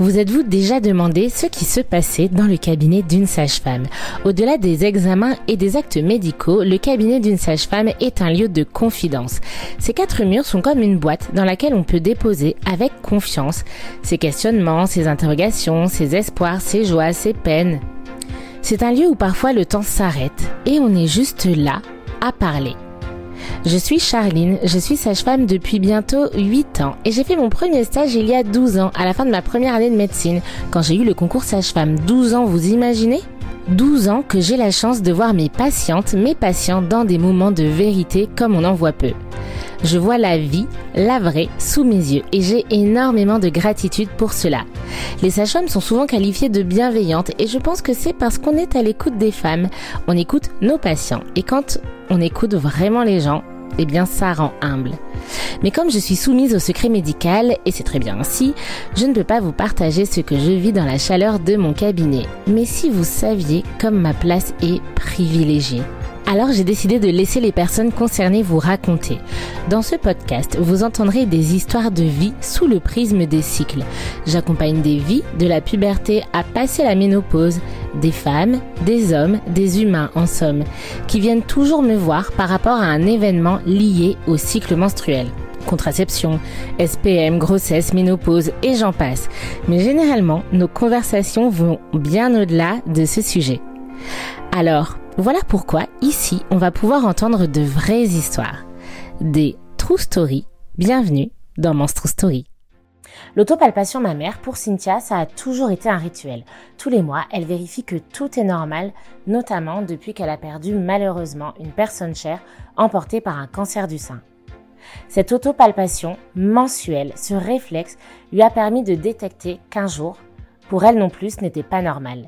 Vous êtes-vous déjà demandé ce qui se passait dans le cabinet d'une sage-femme? Au-delà des examens et des actes médicaux, le cabinet d'une sage-femme est un lieu de confidence. Ces quatre murs sont comme une boîte dans laquelle on peut déposer avec confiance ses questionnements, ses interrogations, ses espoirs, ses joies, ses peines. C'est un lieu où parfois le temps s'arrête et on est juste là à parler. Je suis Charline, je suis sage-femme depuis bientôt 8 ans et j'ai fait mon premier stage il y a 12 ans, à la fin de ma première année de médecine, quand j'ai eu le concours sage-femme. 12 ans, vous imaginez? 12 ans que j'ai la chance de voir mes patientes, mes patients dans des moments de vérité comme on en voit peu. Je vois la vie, la vraie, sous mes yeux et j'ai énormément de gratitude pour cela. Les sages-femmes sont souvent qualifiées de bienveillantes et je pense que c'est parce qu'on est à l'écoute des femmes, on écoute nos patients et quand on écoute vraiment les gens, eh bien ça rend humble. Mais comme je suis soumise au secret médical, et c'est très bien ainsi, je ne peux pas vous partager ce que je vis dans la chaleur de mon cabinet. Mais si vous saviez comme ma place est privilégiée. Alors j'ai décidé de laisser les personnes concernées vous raconter. Dans ce podcast, vous entendrez des histoires de vie sous le prisme des cycles. J'accompagne des vies de la puberté à passer la ménopause, des femmes, des hommes, des humains en somme, qui viennent toujours me voir par rapport à un événement lié au cycle menstruel contraception, SPM, grossesse, ménopause et j'en passe. Mais généralement, nos conversations vont bien au-delà de ce sujet. Alors, voilà pourquoi ici, on va pouvoir entendre de vraies histoires. Des true stories. Bienvenue dans Monstro Story. L'autopalpation mammaire, pour Cynthia, ça a toujours été un rituel. Tous les mois, elle vérifie que tout est normal, notamment depuis qu'elle a perdu malheureusement une personne chère emportée par un cancer du sein. Cette autopalpation mensuelle, ce réflexe, lui a permis de détecter qu'un jour, pour elle non plus, ce n'était pas normal.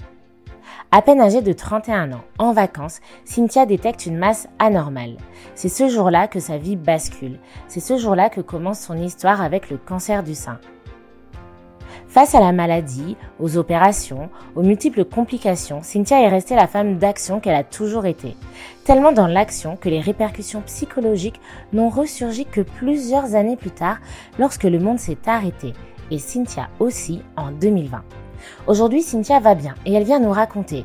À peine âgée de 31 ans, en vacances, Cynthia détecte une masse anormale. C'est ce jour-là que sa vie bascule. C'est ce jour-là que commence son histoire avec le cancer du sein. Face à la maladie, aux opérations, aux multiples complications, Cynthia est restée la femme d'action qu'elle a toujours été. Tellement dans l'action que les répercussions psychologiques n'ont ressurgi que plusieurs années plus tard lorsque le monde s'est arrêté. Et Cynthia aussi en 2020. Aujourd'hui, Cynthia va bien et elle vient nous raconter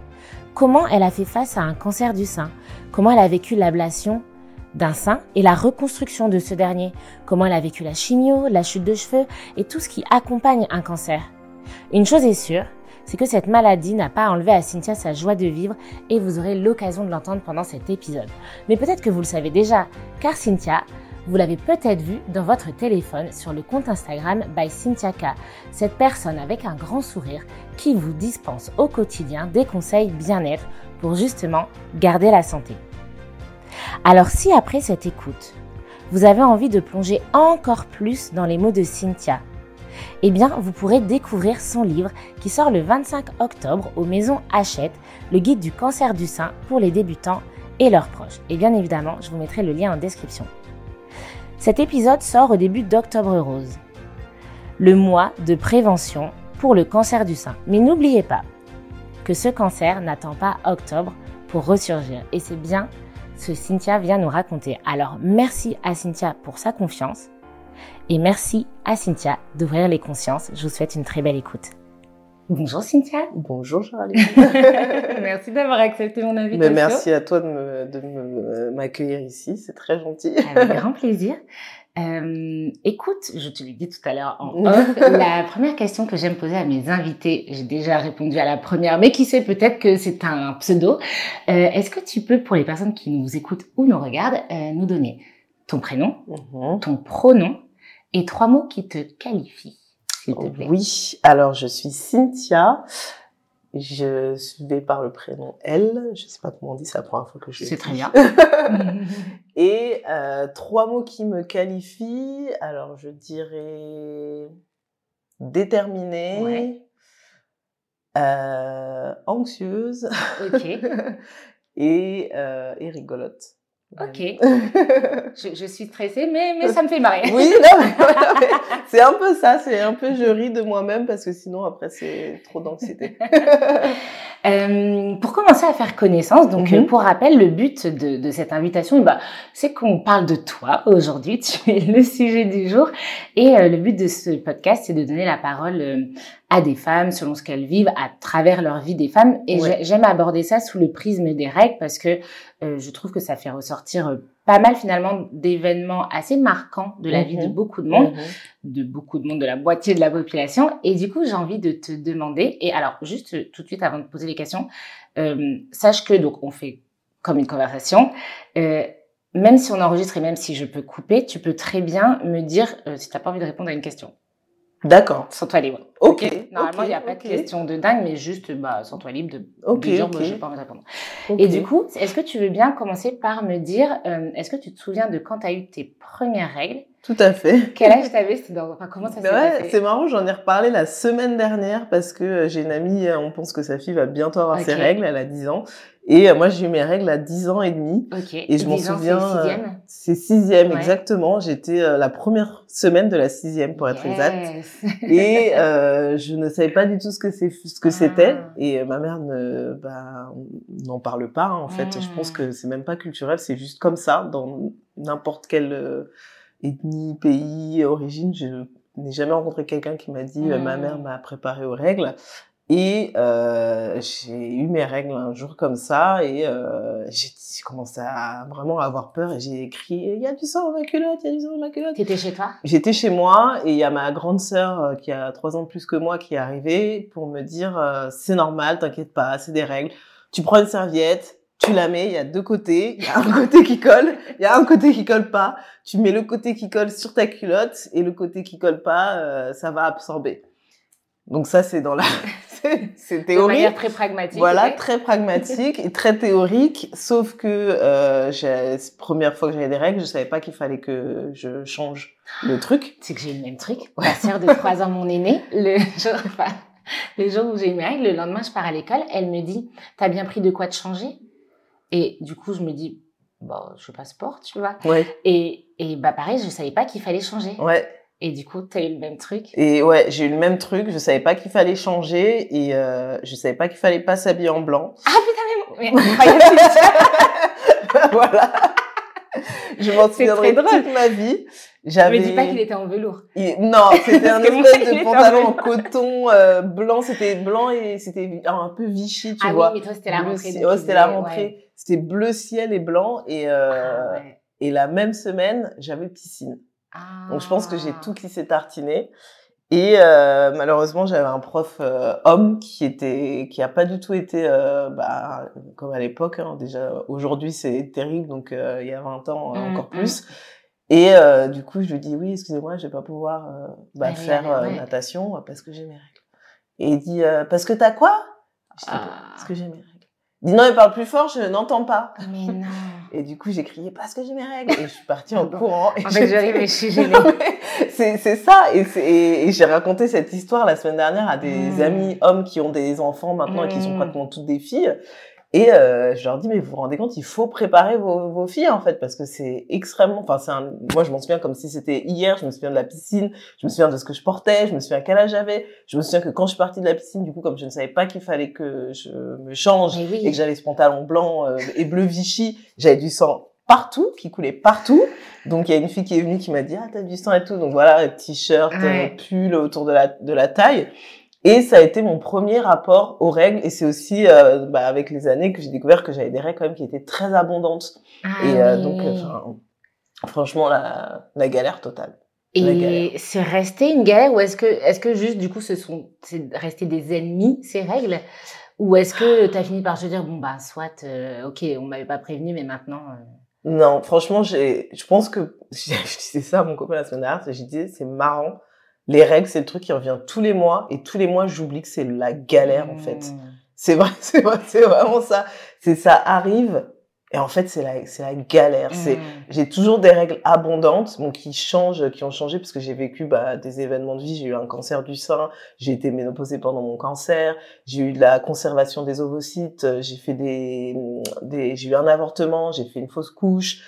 comment elle a fait face à un cancer du sein, comment elle a vécu l'ablation d'un sein et la reconstruction de ce dernier, comment elle a vécu la chimio, la chute de cheveux et tout ce qui accompagne un cancer. Une chose est sûre, c'est que cette maladie n'a pas enlevé à Cynthia sa joie de vivre et vous aurez l'occasion de l'entendre pendant cet épisode. Mais peut-être que vous le savez déjà, car Cynthia vous l'avez peut-être vu dans votre téléphone sur le compte Instagram by Cynthia K, cette personne avec un grand sourire qui vous dispense au quotidien des conseils bien-être pour justement garder la santé. Alors si après cette écoute, vous avez envie de plonger encore plus dans les mots de Cynthia, eh bien, vous pourrez découvrir son livre qui sort le 25 octobre aux maisons Hachette, le guide du cancer du sein pour les débutants et leurs proches. Et bien évidemment, je vous mettrai le lien en description. Cet épisode sort au début d'Octobre Rose, le mois de prévention pour le cancer du sein. Mais n'oubliez pas que ce cancer n'attend pas octobre pour ressurgir. Et c'est bien ce que Cynthia vient nous raconter. Alors merci à Cynthia pour sa confiance et merci à Cynthia d'ouvrir les consciences. Je vous souhaite une très belle écoute. Bonjour Cynthia. Bonjour Charlie. merci d'avoir accepté mon invitation. Mais merci à toi de m'accueillir ici, c'est très gentil. Avec grand plaisir. Euh, écoute, je te l'ai dit tout à l'heure en off, la première question que j'aime poser à mes invités, j'ai déjà répondu à la première, mais qui sait peut-être que c'est un pseudo. Euh, Est-ce que tu peux, pour les personnes qui nous écoutent ou nous regardent, euh, nous donner ton prénom, Mhm. ton pronom et trois mots qui te qualifient? S'il te plaît. Oui, alors je suis Cynthia. Je vais par le prénom Elle. Je sais pas comment on dit, c'est la première fois que je C'est très bien. Et euh, trois mots qui me qualifient. Alors je dirais déterminée, Ouais. euh, anxieuse et, euh, et rigolote. Ok. Je, je suis stressée, mais, mais ça me fait marrer. Oui, c'est un peu ça, c'est un peu je ris de moi-même parce que sinon après c'est trop d'anxiété. Euh, pour commencer à faire connaissance, donc Mhm. pour rappel, le but de, de cette invitation, bah, c'est qu'on parle de toi aujourd'hui. Tu es le sujet du jour, et euh, le but de ce podcast, c'est de donner la parole euh, à des femmes selon ce qu'elles vivent à travers leur vie des femmes. Et j'aime aborder ça sous le prisme des règles parce que je trouve que ça fait ressortir pas mal finalement d'événements assez marquants de la vie de mhm. beaucoup de monde, mhm. de beaucoup de monde, de la moitié de la population. Et du coup, j'ai envie de te demander, et alors juste euh, tout de suite avant de poser les questions, sache que donc on fait comme une conversation. même si on enregistre et même si je peux couper, tu peux très bien me dire si tu n'as pas envie de répondre à une question. D'accord. Sans-toi libre. Ok. Normalement, il n'y a pas de question de dingue, mais juste, bah, sans-toi libre de, de dire, bah, j'ai pas envie de répondre. Et du coup, est-ce que tu veux bien commencer par me dire, euh, est-ce que tu te souviens de quand tu as eu tes premières règles? Tout à fait. Quel âge t'avais? Enfin, Comment ça s'est ouais, C'est marrant, j'en ai reparlé la semaine dernière parce que euh, j'ai une amie, euh, on pense que sa fille va bientôt avoir ses règles, elle a 10 ans. Et euh, moi, j'ai eu mes règles à 10 ans et demi. Et je m'en souviens. C'est sixième, ouais. exactement. J'étais euh, la première semaine de la sixième, pour être exact. Et euh, je ne savais pas du tout ce que c'est, ce que c'était. Ah. Et ma mère ne, bah, n'en parle pas. Hein, en fait, je pense hmm. que c'est même pas culturel. C'est juste comme ça dans n'importe quelle ethnie, pays, origine. Je n'ai jamais rencontré quelqu'un qui m'a dit ma mère hmm. m'a préparé aux règles. Et euh, j'ai eu mes règles un jour comme ça et euh, j'ai commencé à vraiment avoir peur et j'ai écrit il y a du sang dans ma culotte, il y a du sang dans ma culotte. T'étais chez toi? J'étais chez moi et il y a ma grande sœur euh, qui a trois ans de plus que moi qui est arrivée pour me dire euh, c'est normal, t'inquiète pas, c'est des règles. Tu prends une serviette, tu la mets, il y a deux côtés, il y a un côté qui colle, il y a un côté qui colle pas. Tu mets le côté qui colle sur ta culotte et le côté qui colle pas, euh, ça va absorber. Donc ça c'est dans la c'est théorique. De manière très pragmatique. Voilà, très pragmatique et très théorique. Sauf que euh, la première fois que j'avais des règles, je savais pas qu'il fallait que je change le truc. C'est que j'ai eu le même truc. Ma sœur de 3 ans, mon aîné, le jour, enfin, le jour où j'ai eu mes règles, le lendemain, je pars à l'école, elle me dit, t'as bien pris de quoi te changer? Et du coup, je me dis, bah, je fais pas sport, tu vois. Ouais. Et, et bah, pareil, je savais pas qu'il fallait changer. Ouais. Et du coup, tu as eu le même truc? Et ouais, j'ai eu le même truc. Je savais pas qu'il fallait changer et euh, je savais pas qu'il fallait pas s'habiller en blanc. Ah putain, mais, voilà. Je m'en souviendrai toute ma vie. J'avais. Me dis pas qu'il était en velours. Non, c'était un espèce de pantalon en coton euh, blanc. C'était blanc et c'était un peu Vichy, tu ah vois. Ah oui, mais toi c'était la rentrée. Ouais, c'était la rentrée. C'était bleu ciel et blanc et euh, ah, ouais. et la même semaine j'avais piscine. Donc je pense que j'ai tout qui s'est tartiné. Et euh, malheureusement, j'avais un prof euh, homme qui était, qui a pas du tout été, euh, bah, comme à l'époque. Hein, déjà, aujourd'hui, c'est terrible. Donc, il y a 20 ans, mmh, encore mmh. plus. Et du coup, je lui dis oui, excusez-moi, je vais pas pouvoir bah, faire natation parce que j'ai mes règles. Et il dit parce que t'as quoi? Je dis, ah. parce que j'ai mes règles. Il dit non, il parle plus fort, je n'entends pas. Mais non. Et du coup, j'ai crié parce que j'ai mes règles. Et je suis partie en courant. En fait, j'arrive et je suis gênée. c'est, c'est ça. Et, et, j'ai raconté cette histoire la semaine dernière à des mmh. amis hommes qui ont des enfants maintenant et qui sont mmh. pratiquement toutes des filles. Et euh, je leur dis, mais vous vous rendez compte, il faut préparer vos, vos filles, en fait, parce que c'est extrêmement... Enfin, c'est un... Moi, je m'en souviens comme si c'était hier, je me souviens de la piscine, je me souviens de ce que je portais, je me souviens quel âge j'avais, je me souviens que quand je suis partie de la piscine, du coup, comme je ne savais pas qu'il fallait que je me change et que j'avais ce pantalon blanc euh, et bleu Vichy, j'avais du sang partout, qui coulait partout. Donc il y a une fille qui est venue qui m'a dit ah t'as du sang et tout. Donc voilà, t-shirt, pull autour de la de la taille. Et ça a été mon premier rapport aux règles. Et c'est aussi euh, bah, avec les années que j'ai découvert que j'avais des règles quand même qui étaient très abondantes. Ah, et euh, donc, euh, franchement, la, la galère totale. Et c'est resté une galère ou est-ce que, est-ce que juste du coup, ce sont, c'est resté des ennemis ces règles? Ou est-ce que tu as fini par te dire bon bah soit, ok, on m'avait pas prévenu, mais maintenant. Non, franchement, j'ai, je pense que c'est ça à mon copain la semaine dernière. J'ai dit c'est marrant les règles, c'est le truc qui revient tous les mois et tous les mois, j'oublie que c'est la galère en fait. Mmh. C'est vrai, c'est vrai, c'est vraiment ça. C'est ça arrive et en fait c'est la c'est la galère. C'est mmh. j'ai toujours des règles abondantes, bon qui changent, qui ont changé parce que j'ai vécu bah, des événements de vie. J'ai eu un cancer du sein, j'ai été ménopausée pendant mon cancer, j'ai eu de la conservation des ovocytes, j'ai fait des des j'ai eu un avortement, j'ai fait une fausse couche.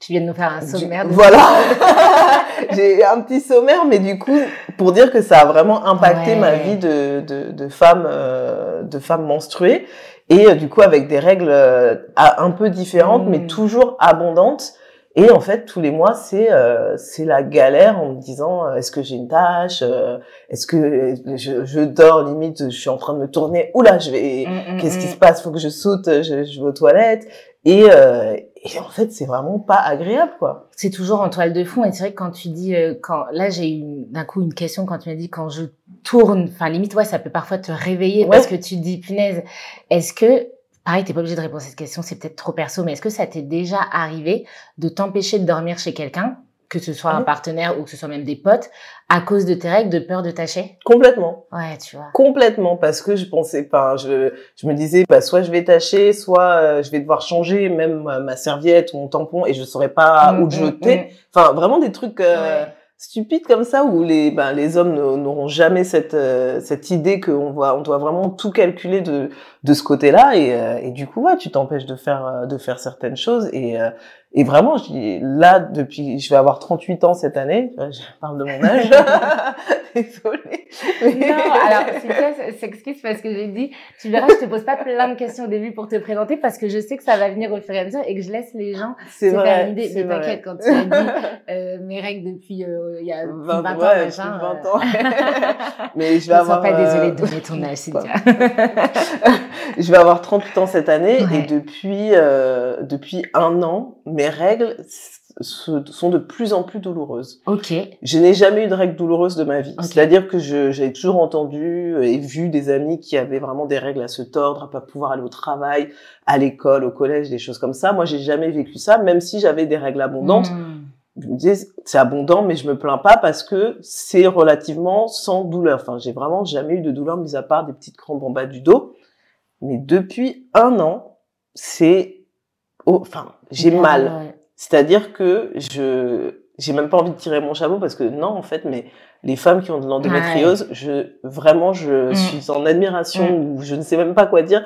Tu viens de nous faire un sommaire. Voilà. J'ai un petit sommaire, mais du coup, pour dire que ça a vraiment impacté ma vie de, de, de femme, euh, de femme menstruée. Et euh, du coup, avec des règles euh, un peu différentes, mais mm. toujours abondantes. Et en fait, tous les mois, c'est euh, c'est la galère en me disant euh, est-ce que j'ai une tâche euh, Est-ce que je, je, dors limite Je suis en train de me tourner. Oula, je vais. Mmh, mmh, qu'est-ce qui se passe? Faut que je saute. Je, je vais aux toilettes. Et, et en fait, c'est vraiment pas agréable, quoi. C'est toujours en toile de fond. Et c'est vrai que quand tu dis quand là, j'ai eu d'un coup une question quand tu m'as dit quand je tourne. Enfin, limite, ouais, ça peut parfois te réveiller parce que tu te dis punaise. Est-ce que Pareil, t'es pas obligé de répondre à cette question, c'est peut-être trop perso, mais est-ce que ça t'est déjà arrivé de t'empêcher de dormir chez quelqu'un, que ce soit un partenaire ou que ce soit même des potes, à cause de tes règles, de peur de tâcher? Complètement. Ouais, tu vois. Complètement, parce que je pensais, enfin, je, je me disais, bah, soit je vais tâcher, soit euh, je vais devoir changer même ma serviette ou mon tampon et je saurais pas mmh, où le mmh, jeter. Mmh. Enfin, vraiment des trucs. Euh, stupide comme ça où les ben, les hommes n'auront jamais cette euh, cette idée qu'on voit on doit vraiment tout calculer de de ce côté-là et, euh, et du coup ouais tu t'empêches de faire euh, de faire certaines choses et et vraiment, je là, depuis, je vais avoir 38 ans cette année. Je parle de mon âge. Désolée. Non, alors, c'est s'excuse parce que j'ai dit, tu verras, je te pose pas plein de questions au début pour te présenter parce que je sais que ça va venir au fur et à mesure et que je laisse les gens se faire une idée. Mais t'inquiète, quand tu as dit euh, mes règles depuis euh, il y a 20, 20 ans, ouais, 20 euh, ans. Mais je vais avoir. Ne sois pas euh, désolée de donner ton âge, Cynthia. je vais avoir 38 ans cette année et depuis, euh, depuis un an, mes règles sont de plus en plus douloureuses. Ok. Je n'ai jamais eu de règles douloureuses de ma vie. C'est-à-dire que j'ai toujours entendu et vu des amis qui avaient vraiment des règles à se tordre, à pas pouvoir aller au travail, à l'école, au collège, des choses comme ça. Moi, j'ai jamais vécu ça, même si j'avais des règles abondantes. Hmm. Je me disais, c'est abondant, mais je me plains pas parce que c'est relativement sans douleur. Enfin, j'ai vraiment jamais eu de douleur, mis à part des petites crampes en bas du dos. Mais depuis un an, c'est enfin, j'ai mal. C'est-à-dire que je j'ai même pas envie de tirer mon chapeau parce que non en fait mais les femmes qui ont de l'endométriose, je vraiment je mm. suis en admiration mm. ou je ne sais même pas quoi dire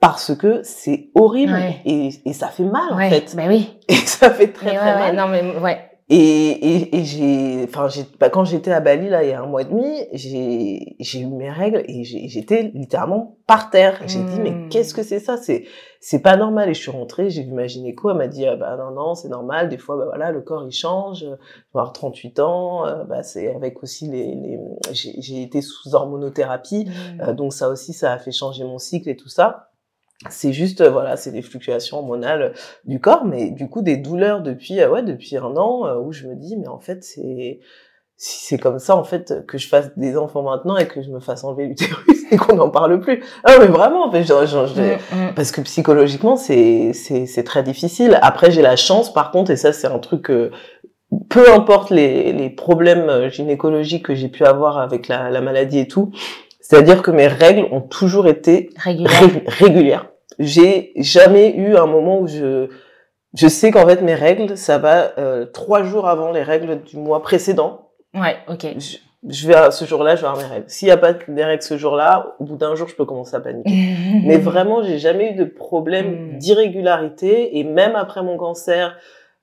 parce que c'est horrible et, et ça fait mal en fait. Bah oui. Et ça fait très très mal. non mais ouais. Et, et, et j'ai, enfin, j'ai, bah, quand j'étais à Bali là il y a un mois et demi, j'ai, j'ai eu mes règles et j'étais littéralement par terre. J'ai dit mais hmm. qu'est-ce que c'est ça? C'est, c'est pas normal. Et je suis rentrée, j'ai vu ma gynéco, elle m'a dit ah, bah non non c'est normal. Des fois bah voilà le corps il change. avoir 38 ans, euh, bah c'est avec aussi les, les... j'ai été sous hormonothérapie, hmm. euh, donc ça aussi ça a fait changer mon cycle et tout ça. C'est juste, euh, voilà, c'est des fluctuations hormonales du corps, mais du coup des douleurs depuis, euh, ouais, depuis un an euh, où je me dis, mais en fait c'est si c'est comme ça en fait que je fasse des enfants maintenant et que je me fasse enlever l'utérus et qu'on n'en parle plus. Ah mais vraiment, en fait, genre, mm, mm. parce que psychologiquement c'est c'est c'est très difficile. Après j'ai la chance par contre et ça c'est un truc peu importe les les problèmes gynécologiques que j'ai pu avoir avec la la maladie et tout, c'est-à-dire que mes règles ont toujours été régulières j'ai jamais eu un moment où je je sais qu'en fait mes règles ça va euh, trois jours avant les règles du mois précédent. Ouais, ok. Je, vais à ce jour-là, je vais avoir mes règles. S'il y a pas des règles ce jour-là, au bout d'un jour, je peux commencer à paniquer. Mais vraiment, j'ai jamais eu de problème hmm. d'irrégularité et même après mon cancer,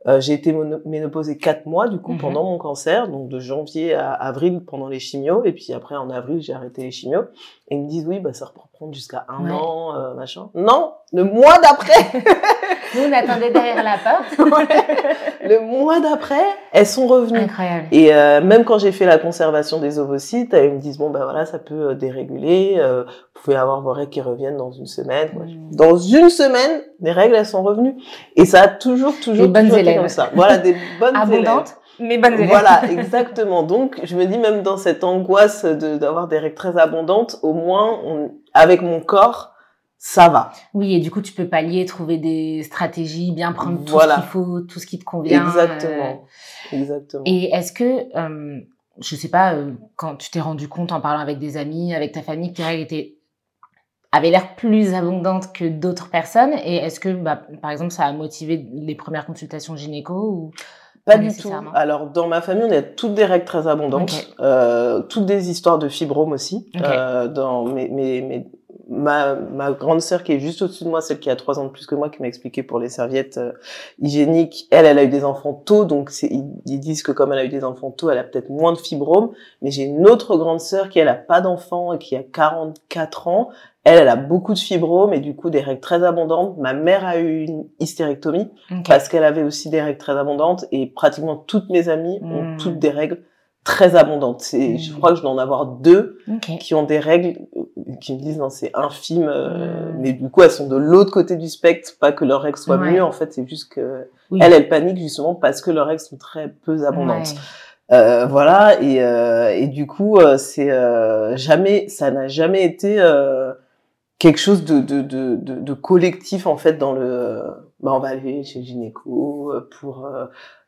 euh, j'ai été ménopausée quatre mois du coup mhm. pendant mon cancer, donc de janvier à avril pendant les chimios, et puis après en avril j'ai arrêté les chimios. Et ils me disent oui, bah ça reprend jusqu'à un an, euh, machin. Non, le mois d'après. Nous on attendait derrière la porte. le mois d'après, elles sont revenues. Incroyable. Et euh, même quand j'ai fait la conservation des ovocytes, ils me disent bon ben voilà ça peut déréguler, vous pouvez avoir vos règles qui reviennent dans une semaine. Mm. Dans une semaine, les règles elles sont revenues. Et ça a toujours toujours, toujours été comme ça. Voilà des bonnes Abondantes mais bonnes élèves. Voilà, exactement. Donc, je me dis même dans cette angoisse de d'avoir des règles très abondantes, au moins, on, avec mon corps, ça va. Oui, et du coup, tu peux pallier, trouver des stratégies, bien prendre tout ce qu'il faut, tout ce qui te convient. Exactement. Euh. Exactement. Et est-ce que, euh, je sais pas, euh, quand tu t'es rendu compte en parlant avec des amis, avec ta famille, que tes règles étaient avaient l'air plus abondantes que d'autres personnes, et est-ce que, bah, par exemple, ça a motivé les premières consultations gynéco ou pas du tout. Alors dans ma famille, on a toutes des règles très abondantes, euh, toutes des histoires de fibromes aussi. Euh, dans mes, mes, mes, ma, ma grande sœur qui est juste au-dessus de moi, celle qui a trois ans de plus que moi, qui m'a expliqué pour les serviettes euh, hygiéniques, elle, elle a eu des enfants tôt, donc ils, ils, disent que comme elle a eu des enfants tôt, elle a peut-être moins de fibromes. Mais j'ai une autre grande sœur qui, elle, a pas d'enfants et qui a 44 ans. Elle, elle a beaucoup de fibromes et du coup des règles très abondantes. Ma mère a eu une hystérectomie parce qu'elle avait aussi des règles très abondantes et pratiquement toutes mes amies ont hmm. toutes des règles très abondantes. C'est, je hmm. crois que je dois en avoir deux qui ont des règles qui me disent non c'est infime, euh, hmm. mais du coup elles sont de l'autre côté du spectre, pas que leurs règles soient mieux en fait, c'est juste que elle elle panique justement parce que leurs règles sont très peu abondantes. Euh, voilà et, euh, et du coup euh, c'est euh, jamais ça n'a jamais été quelque chose de, de, de, de, collectif en fait dans le bah on va aller chez gynéco pour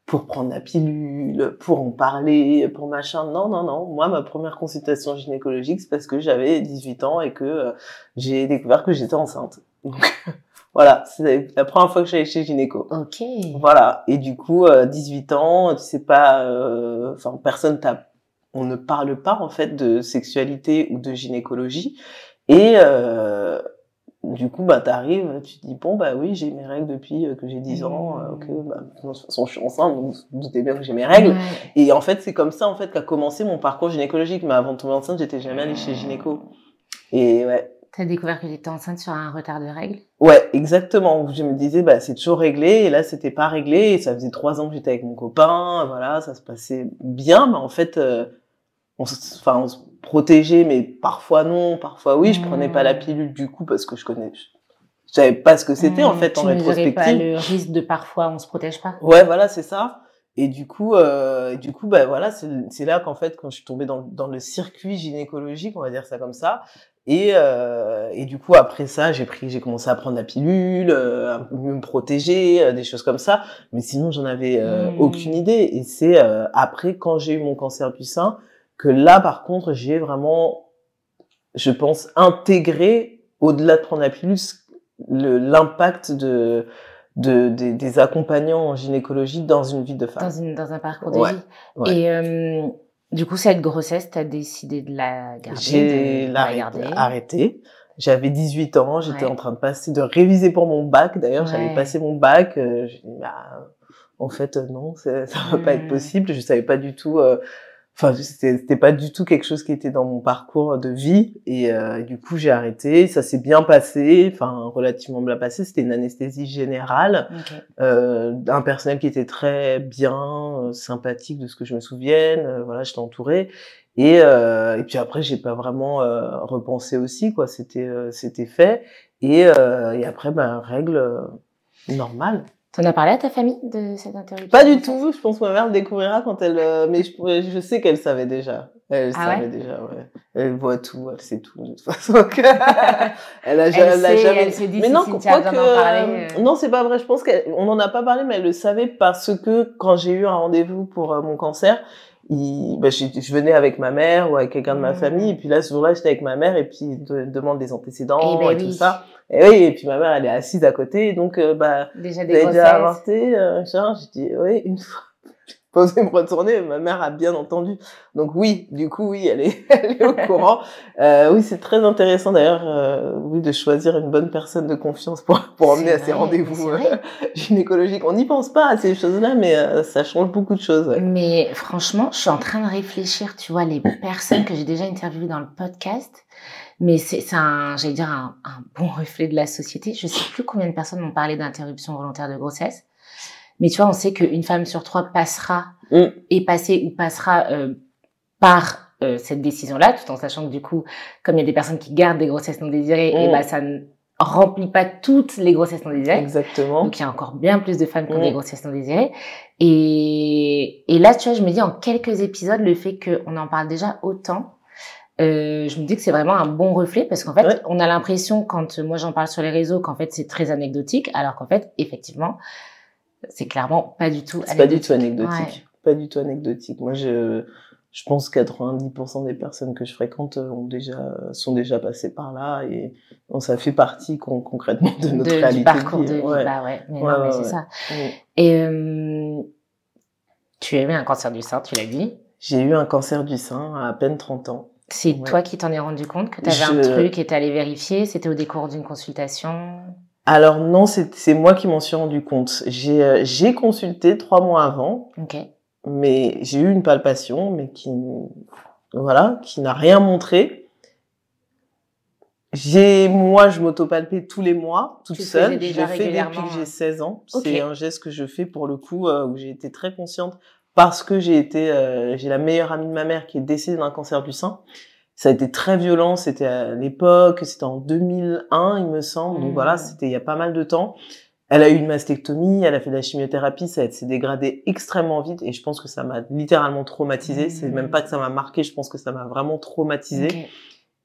pour prendre la pilule, pour en parler, pour machin. Non, non, non. Moi, ma première consultation gynécologique, c'est parce que j'avais 18 ans et que j'ai découvert que j'étais enceinte. Donc, voilà, c'est la première fois que j'allais chez gynéco. Ok. Voilà. Et du coup, 18 ans, tu sais pas, enfin, personne t'a, on ne parle pas en fait de sexualité ou de gynécologie. Et euh, du coup, bah, t'arrives, tu te dis, bon, bah oui, j'ai mes règles depuis euh, que j'ai 10 ans, euh, ok, bah, de toute façon, je suis enceinte, donc vous doutez bien que j'ai mes règles. Et en fait, c'est comme ça, en fait, qu'a commencé mon parcours gynécologique. Mais avant de tomber enceinte, j'étais jamais allée chez gynéco. Et ouais. T'as découvert que j'étais enceinte sur un retard de règles? Ouais, exactement. Je me disais, bah, c'est toujours réglé, et là, c'était pas réglé, et ça faisait trois ans que j'étais avec mon copain, voilà, ça se passait bien, mais en fait, euh, on, enfin, on se protéger, mais parfois non, parfois oui. Je prenais pas la mmh. pilule du coup parce que je connais, je savais pas ce que c'était en mmh, fait en rétrospective. pas le risque de parfois on se protège pas. Ouais, voilà, c'est ça. Et du coup, euh, du coup, bah voilà, c'est là qu'en fait, quand je suis tombée dans, dans le circuit gynécologique, on va dire ça comme ça, et, euh, et du coup, après ça, j'ai pris, j'ai commencé à prendre la pilule, euh, à me protéger, euh, des choses comme ça. Mais sinon, j'en avais euh, mmh. aucune idée. Et c'est euh, après, quand j'ai eu mon cancer du sein, que là, par contre, j'ai vraiment, je pense, intégré, au-delà de prendre la pilule, l'impact de, de, des accompagnants en gynécologie dans une vie de femme. Dans, une, dans un parcours de vie. Et euh, du coup, cette grossesse, tu as décidé de la garder J'ai arrêté. J'avais 18 ans, j'étais en train de passer, de réviser pour mon bac. D'ailleurs, j'avais passé mon bac. Euh, bah, en fait, non, ça, ça va pas être hmm. possible. Je savais pas du tout euh, enfin c'était pas du tout quelque chose qui était dans mon parcours de vie. Et, euh, du coup j'ai arrêté. Ça s'est bien passé. Enfin relativement bien passé. C'était une anesthésie générale. Euh, un personnel qui était très bien euh, sympathique de ce que je me souvienne. Euh, voilà j'étais entourée et, euh, et puis après j'ai pas vraiment repensé aussi quoi. C'était c'était fait. Et, et après ben règle normale T'en as parlé à ta famille de cette interruption? Pas du tout. Je pense que ma mère le découvrira quand elle. Euh, mais je, je sais qu'elle savait déjà. Elle ah savait déjà, ouais. Elle voit tout, elle sait tout de toute façon. elle a, elle, elle a jamais. Elle dit mais non, que... Parler, euh... Non, c'est pas vrai. Je pense qu'on n'en a pas parlé, mais elle le savait parce que quand j'ai eu un rendez-vous pour euh, mon cancer, il, bah, je, je, venais avec ma mère ou avec quelqu'un de ma mmh. famille, et puis là, ce jour-là, j'étais avec ma mère, et puis il demande des antécédents et, eh ben et tout ça. Et oui, et puis ma mère, elle est assise à côté, donc, euh, bah, déjà des déjà avorté, euh, je dis, oui, une fois posé me retourner, ma mère a bien entendu. Donc oui, du coup oui, elle est, elle est au courant. Euh, oui, c'est très intéressant d'ailleurs, euh, oui, de choisir une bonne personne de confiance pour pour emmener à ces rendez-vous euh, gynécologiques. On n'y pense pas à ces choses-là, mais euh, ça change beaucoup de choses. Mais franchement, je suis en train de réfléchir. Tu vois, les personnes que j'ai déjà interviewées dans le podcast. Mais c'est un, j'allais dire, un, un bon reflet de la société. Je sais plus combien de personnes m'ont parlé d'interruption volontaire de grossesse. Mais tu vois, on sait qu'une femme sur trois passera, mm. est passée ou passera euh, par euh, cette décision-là, tout en sachant que du coup, comme il y a des personnes qui gardent des grossesses non désirées, et mm. ben ça ne remplit pas toutes les grossesses non désirées. Exactement. Donc il y a encore bien plus de femmes qui ont des mm. grossesses non désirées. Et, et là, tu vois, je me dis en quelques épisodes, le fait qu'on en parle déjà autant, euh, je me dis que c'est vraiment un bon reflet parce qu'en fait, on a l'impression quand moi j'en parle sur les réseaux qu'en fait c'est très anecdotique, alors qu'en fait, effectivement, c'est clairement pas du tout. C'est pas du tout anecdotique. Pas du tout anecdotique. Moi, je, je pense que 90% des personnes que je fréquente ont déjà, sont déjà passées par là et ça fait partie concrètement de notre réalité. Du parcours de vie. Bah ouais, mais, non, mais c'est ça. Et euh, tu as eu un cancer du sein, tu l'as dit. J'ai eu un cancer du sein à à peine 30 ans. C'est toi qui t'en es rendu compte que tu avais un truc et allé vérifier? C'était au décours d'une consultation? Alors non, c'est moi qui m'en suis rendu compte. J'ai j'ai consulté trois mois avant. Ok. Mais j'ai eu une palpation, mais qui voilà, qui n'a rien montré. J'ai, moi, je m'autopalpais tous les mois, toute seule. Je le fais depuis que j'ai 16 ans. C'est un geste que je fais pour le coup, euh, où j'ai été très consciente parce que j'ai été, euh, j'ai la meilleure amie de ma mère qui est décédée d'un cancer du sein. Ça a été très violent. C'était à l'époque, c'était en 2001, il me semble. Donc voilà, mmh. c'était il y a pas mal de temps. Elle a eu une mastectomie, elle a fait de la chimiothérapie, ça s'est dégradé extrêmement vite et je pense que ça m'a littéralement traumatisé. C'est même pas que ça m'a marqué, je pense que ça m'a vraiment traumatisé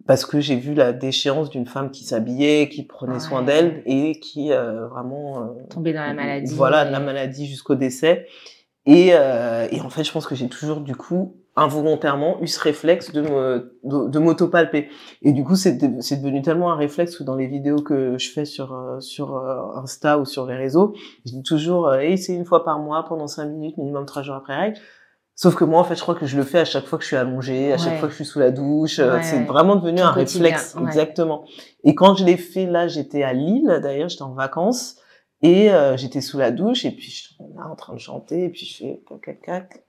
parce que j'ai vu la déchéance d'une femme qui s'habillait, qui prenait soin d'elle et qui euh, vraiment euh, tombait dans la maladie. Voilà, la maladie jusqu'au décès. Et, euh, et en fait, je pense que j'ai toujours du coup involontairement eu ce réflexe de me de, m'autopalper. Et du coup c'est c'est devenu tellement un réflexe que dans les vidéos que je fais sur euh, sur euh, Insta ou sur les réseaux. Je dis toujours euh, hey, c'est une fois par mois pendant cinq minutes minimum trois jours après règle. Sauf que moi en fait je crois que je le fais à chaque fois que je suis allongée à chaque fois que je suis sous la douche c'est vraiment devenu un réflexe exactement. Et quand je l'ai fait là j'étais à Lille d'ailleurs j'étais en vacances et j'étais sous la douche et puis je suis là en train de chanter et puis je fais cac cac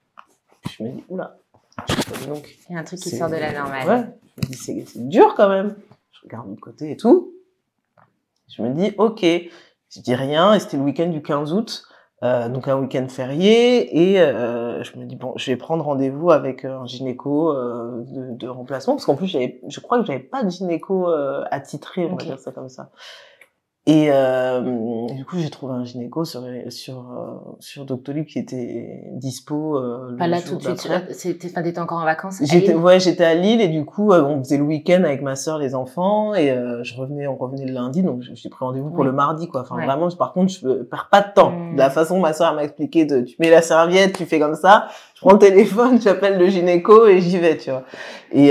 je me dis oula donc, il y a un truc qui sort de la normale. Ouais. Je me dis, c'est dur quand même. Je regarde de côté et tout. Je me dis, ok. Je dis rien. Et c'était le week-end du 15 août. Euh, donc un week-end férié et euh, je me dis bon je vais prendre rendez-vous avec un gynéco euh, de, de, remplacement parce qu'en plus j'avais je crois que j'avais pas de gynéco euh, attitré on va dire ça comme ça et euh, du coup, j'ai trouvé un gynéco sur sur euh, sur Doctolib qui était dispo. Euh, pas là tout de suite. C'était, enfin, t'étais encore en vacances. J'étais, ouais, j'étais à Lille et du coup, euh, on faisait le week-end avec ma sœur, les enfants, et euh, je revenais, on revenait le lundi, donc j'ai pris rendez-vous pour le mardi, quoi. Enfin, vraiment, par contre, je perds pas de temps. De hmm. la façon, ma sœur m'a expliqué de, tu mets la serviette, tu fais comme ça. Je prends le téléphone, j'appelle le gynéco et j'y vais, tu vois. Et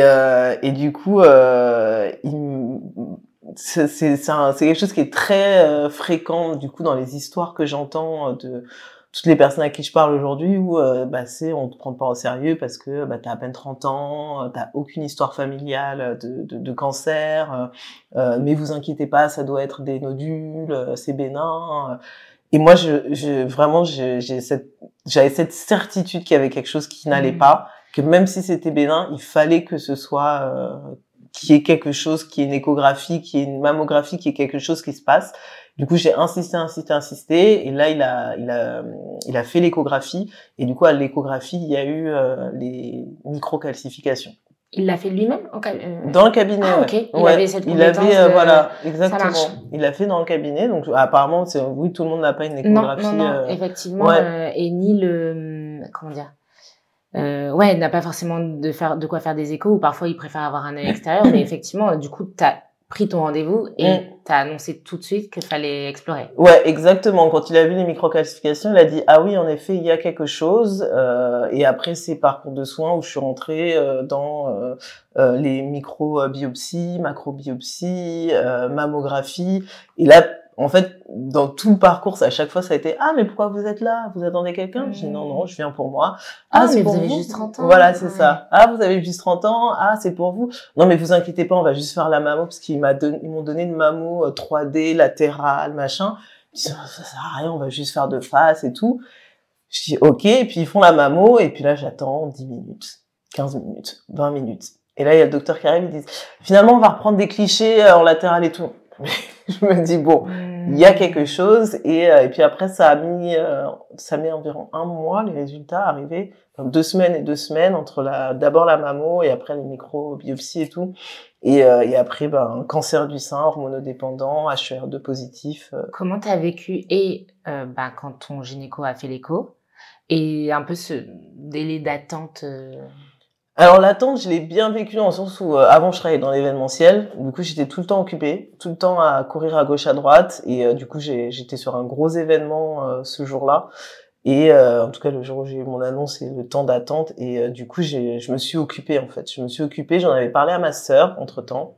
et du coup, il c'est c'est quelque chose qui est très euh, fréquent du coup dans les histoires que j'entends euh, de toutes les personnes à qui je parle aujourd'hui où euh, bah c'est on te prend pas au sérieux parce que bah t'as à peine 30 ans, t'as aucune histoire familiale de, de, de cancer, mais vous inquiétez pas, ça doit être des nodules, c'est bénin. Et moi, je, je vraiment, j'ai cette, j'avais cette certitude qu'il y avait quelque chose qui n'allait mmh. pas, que même si c'était bénin, il fallait que ce soit qui est quelque chose, qui est une échographie, qui est une mammographie, qui est quelque chose qui se passe. Du coup, j'ai insisté, insisté, insisté, et là, il a, il a, il a fait l'échographie, et du coup, à l'échographie, il y a eu euh, les microcalcifications. Il l'a fait lui-même euh, Dans le cabinet. Ah, ok. Il avait cette Il avait, euh, voilà, exactement. Il l'a fait dans le cabinet, donc apparemment, c'est oui, tout le monde n'a pas une échographie. Non, non, non, effectivement, et ni le, comment dire, euh, ouais, n'a pas forcément de faire de quoi faire des échos ou parfois il préfère avoir un œil extérieur, mais effectivement, du coup, tu as pris ton rendez-vous et mm. tu as annoncé tout de suite qu'il fallait explorer. Ouais, exactement. Quand il a vu les microcalcifications, il a dit ah oui, en effet, il y a quelque chose. Euh, et après ces parcours de soins où je suis rentrée euh, dans euh, euh les micro-biopsies, macro-biopsies, euh, mammographie. Et là, en fait, dans tout le parcours, à chaque fois, ça a été ah mais pourquoi vous êtes là? Vous attendez quelqu'un? Je dis non non, je viens pour moi. Ah, ah mais vous avez juste 30 ans. Voilà, c'est ça. Ah vous avez juste 30 ans. Ah c'est pour vous. Non mais vous inquiétez pas, on va juste faire la mammo parce qu'ils m'ont donné une mammo 3D euh, latérale machin. Je dis, ça, ça sert à rien, on va juste faire de face et tout. Je dis ok, et puis ils font la mammo et puis là j'attends 10 minutes, 15 minutes, 20 minutes. Et là il y a le docteur qui arrive, il dit finalement on va reprendre des clichés euh, en latéral et tout. je me dis bon, il y a quelque chose. Et, euh, et puis après ça a mis euh, ça met environ un mois les résultats arrivaient deux semaines et deux semaines entre la d'abord la mammo et après les micro-biopsies et tout. Et, euh, et après ben un cancer du sein hormonodépendant HER2 positif. Comment tu as vécu et ben, quand ton gynéco a fait l'écho et un peu ce délai d'attente alors l'attente, je l'ai bien vécu dans le sens où euh, avant je travaillais dans l'événementiel, du coup j'étais tout le temps occupée, tout le temps à courir à gauche à droite. Et euh, du coup j'étais sur un gros événement euh, ce jour-là. Et en tout cas le jour où j'ai eu mon annonce et le temps d'attente. Et du coup je me suis occupée en fait, je me suis occupée, j'en avais parlé à ma sœur entre temps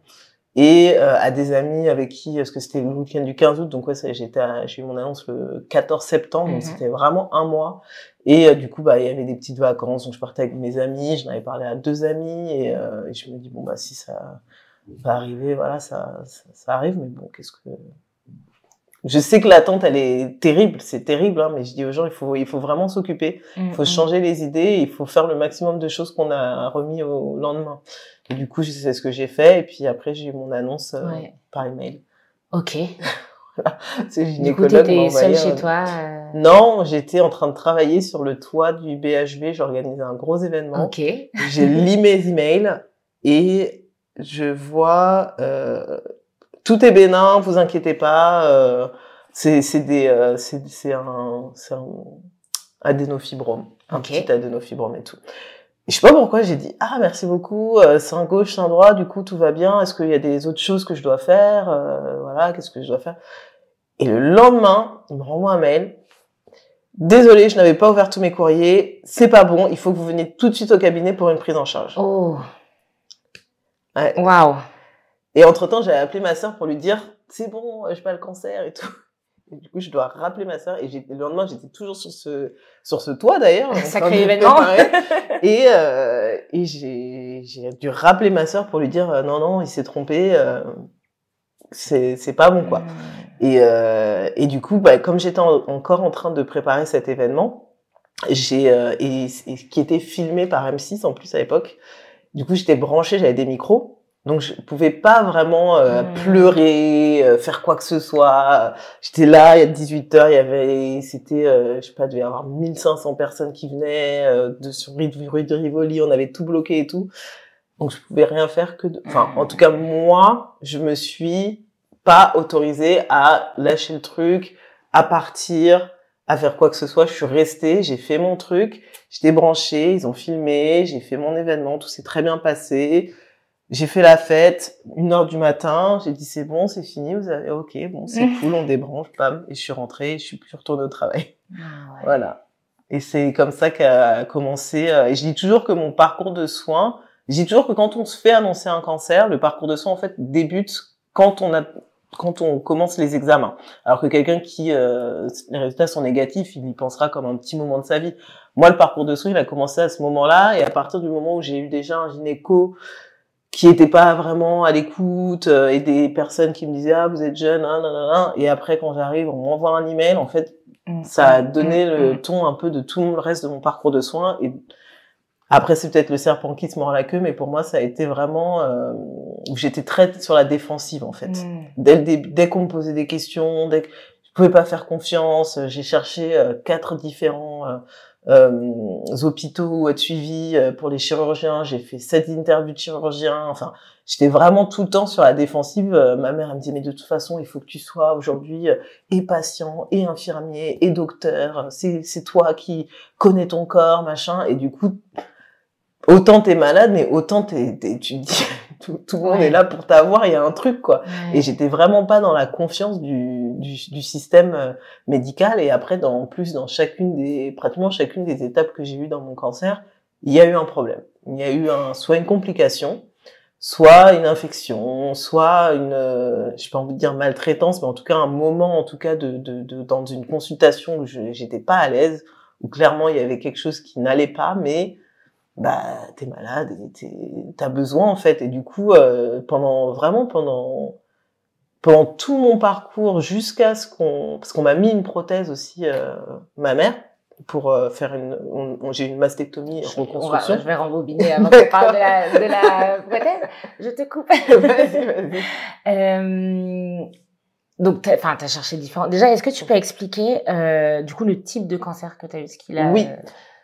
et euh, à des amis avec qui, parce que c'était le week-end du 15 août, donc ouais, j'étais, j'ai eu mon annonce le 14 septembre, donc mhm. c'était vraiment un mois. Et euh, du coup, bah, il y avait des petites vacances, donc je partais avec mes amis, j'en avais parlé à deux amis, et, euh, et, je me dis bon bah si ça va arriver, voilà, ça, ça, arrive, mais bon, qu'est-ce que je sais que l'attente, elle est terrible, c'est terrible, hein, mais je dis aux gens, il faut, il faut vraiment s'occuper, il faut mhm. changer les idées, il faut faire le maximum de choses qu'on a remis au lendemain. Et du coup, c'est ce que j'ai fait. Et puis après, j'ai eu mon annonce euh, par email. Ok. c'est gynécologue. Du coup, seule chez toi euh? Non, j'étais en train de travailler sur le toit du BHV. J'organisais un gros événement. Ok. j'ai lu mes emails et je vois euh, tout est bénin, vous inquiétez pas. Euh, c'est des euh, c'est un c'est un adénofibrome, un petit adénofibrome et tout. Je sais pas pourquoi j'ai dit ah merci beaucoup euh, c'est un gauche c'est un droit du coup tout va bien est-ce qu'il y a des autres choses que je dois faire euh, voilà qu'est-ce que je dois faire? Et le lendemain il me renvoie un mail. Désolé je n'avais pas ouvert tous mes courriers c'est pas bon il faut que vous veniez tout de suite au cabinet pour une prise en charge. Oh. Waouh et entre temps j'avais appelé ma sœur pour lui dire c'est bon j'ai pas le cancer et tout du coup, je dois rappeler ma sœur. Et le lendemain, j'étais toujours sur ce, sur ce toit d'ailleurs. Sacré événement. et euh, et j'ai, j'ai dû rappeler ma sœur pour lui dire euh, non, non, il s'est trompé. Euh, c'est, c'est pas bon, quoi. Hmm. Et, euh, et du coup, bah, comme j'étais encore en train de préparer cet événement, j'ai euh, et, et, qui était filmé par M6 en plus à l'époque. Du coup, j'étais branché, j'avais des micros. Donc je pouvais pas vraiment euh, hmm. pleurer, euh, faire quoi que ce soit. J'étais là, il y a 18 heures, il y avait, c'était, euh, je sais pas, il devait y avoir 1500 personnes qui venaient de sur rue de Rivoli, on avait tout bloqué et tout. Donc je pouvais rien faire que, de... enfin, en tout cas moi, je me suis pas autorisée à lâcher le truc, à partir, à faire quoi que ce soit. Je suis restée, j'ai fait mon truc, j'étais branchée, ils ont filmé, j'ai fait mon événement, tout s'est très bien passé. J'ai fait la fête, une heure du matin, j'ai dit c'est bon, c'est fini, vous avez ok, bon, c'est cool, on débranche, bam, et je suis rentrée, je suis plus retournée au travail. Ah voilà. Et c'est comme ça qu'a commencé, euh, et je dis toujours que mon parcours de soins, je dis toujours que quand on se fait annoncer un cancer, le parcours de soins, en fait, débute quand on a, quand on commence les examens. Alors que quelqu'un qui, euh, les résultats sont négatifs, il y pensera comme un petit moment de sa vie. Moi, le parcours de soins, il a commencé à ce moment-là, et à partir du moment où j'ai eu déjà un gynéco, qui n'étaient pas vraiment à l'écoute euh, et des personnes qui me disaient ah vous êtes jeune hein, nan, nan, nan. et après quand j'arrive on m'envoie un email en fait mm. ça a donné mm. le mm. ton un peu de tout le reste de mon parcours de soins et après c'est peut-être le serpent qui se mord la queue mais pour moi ça a été vraiment euh, où j'étais très sur la défensive en fait dès dès qu'on me posait des questions dès que je pouvais pas faire confiance j'ai cherché euh, quatre différents euh, hôpitaux où être suivi euh, pour les chirurgiens. J'ai fait sept interviews de chirurgiens. Enfin, j'étais vraiment tout le temps sur la défensive. Euh, ma mère elle me disait mais de toute façon il faut que tu sois aujourd'hui et patient et infirmier et docteur. C'est c'est toi qui connais ton corps machin. Et du coup autant t'es malade mais autant t'es, tu te dis tout, tout, le monde est là pour t'avoir, il y a un truc quoi. Et j'étais vraiment pas dans la confiance du, du, du, système euh, médical. Et après, dans, en plus, dans chacune des, pratiquement chacune des étapes que j'ai eues dans mon cancer, il y a eu un problème. Il y a eu un, soit une complication, soit une infection, soit une, euh, je pas envie de dire maltraitance, mais en tout cas un moment, en tout cas de, de, de dans une consultation où j'étais pas à l'aise, où clairement il y avait quelque chose qui n'allait pas, mais bah t'es malade, t'as besoin en fait. Et du coup, euh, pendant vraiment pendant pendant tout mon parcours jusqu'à ce qu'on parce qu'on m'a mis une prothèse aussi euh, ma mère pour euh, faire une j'ai une mastectomie reconstruction. je vais rembobiner avant qu'on parle de la, de la prothèse. Je te coupe. vas-y, vas-y. Donc, enfin, t'as cherché différents. Déjà, est-ce que tu peux expliquer du coup le type de cancer que t'as eu, ce qu'il a Oui.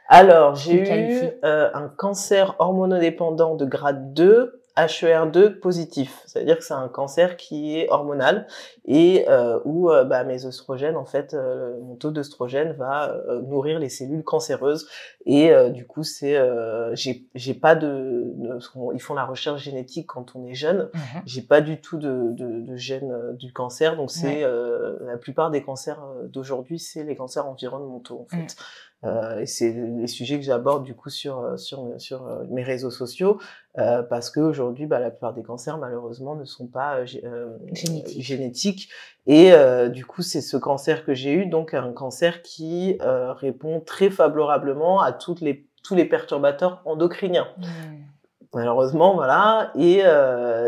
Alors, j'ai eu euh, un cancer hormonodépendant de grade 2 HER2 positif, c'est-à-dire que c'est un cancer qui est hormonal et euh, où euh, bah, mes oestrogènes, en fait, euh, mon taux d'œstrogène va euh, nourrir les cellules cancéreuses. Et du coup c'est, j'ai, j'ai pas de, ils font la recherche génétique quand on est jeune, mhm. j'ai pas du tout de, de, de gène du cancer, donc c'est la plupart des cancers d'aujourd'hui, c'est les cancers environnementaux en fait. Euh, et c'est les sujets que j'aborde du coup sur euh, sur sur euh, mes réseaux sociaux euh, parce que aujourd'hui bah, la plupart des cancers malheureusement ne sont pas euh, génétiques. et du coup c'est ce cancer que j'ai eu donc un cancer qui répond très favorablement à toutes les tous les perturbateurs endocriniens. Mmh. Malheureusement, voilà. Et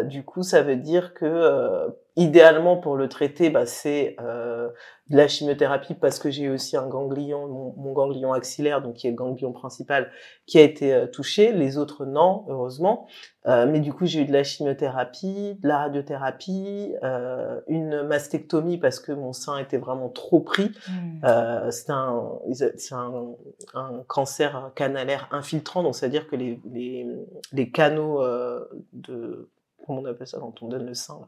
du coup, ça veut dire que idéalement pour le traiter, bah, c'est euh, de la chimiothérapie parce que j'ai aussi un ganglion, mon, ganglion axillaire, donc qui est le ganglion principal, qui a été euh, touché. Les autres non, heureusement. Euh, mais du coup, j'ai eu de la chimiothérapie, de la radiothérapie, euh, une mastectomie parce que mon sein était vraiment trop pris. Mmh. Euh, c'est un, un, un, cancer canalaire infiltrant, donc c'est-à-dire que les, les, les canaux de comment on appelle ça quand on donne le sein là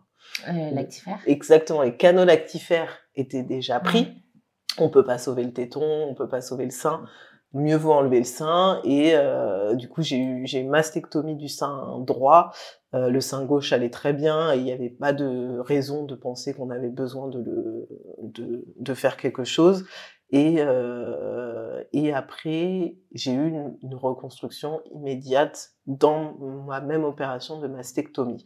euh, lactifère. Exactement, les canaux lactifères étaient déjà pris. On peut pas sauver le téton, on peut pas sauver le sein. Mieux vaut enlever le sein et euh, du coup j'ai eu j'ai une mastectomie du sein droit. Euh, le sein gauche allait très bien et il n'y avait pas de raison de penser qu'on avait besoin de le de, de faire quelque chose. Et, et après, j'ai eu une, reconstruction immédiate dans ma même opération de mastectomie.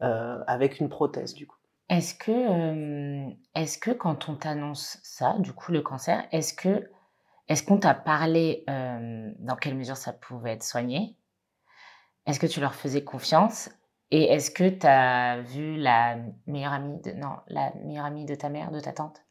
Avec une prothèse du coup. Est-ce que, est-ce que quand on t'annonce ça, du coup le cancer, est-ce que, est-ce qu'on t'a parlé dans quelle mesure ça pouvait être soigné? Est-ce que tu leur faisais confiance? Et est-ce que tu as vu la meilleure amie non, la meilleure amie de ta mère, de ta tante?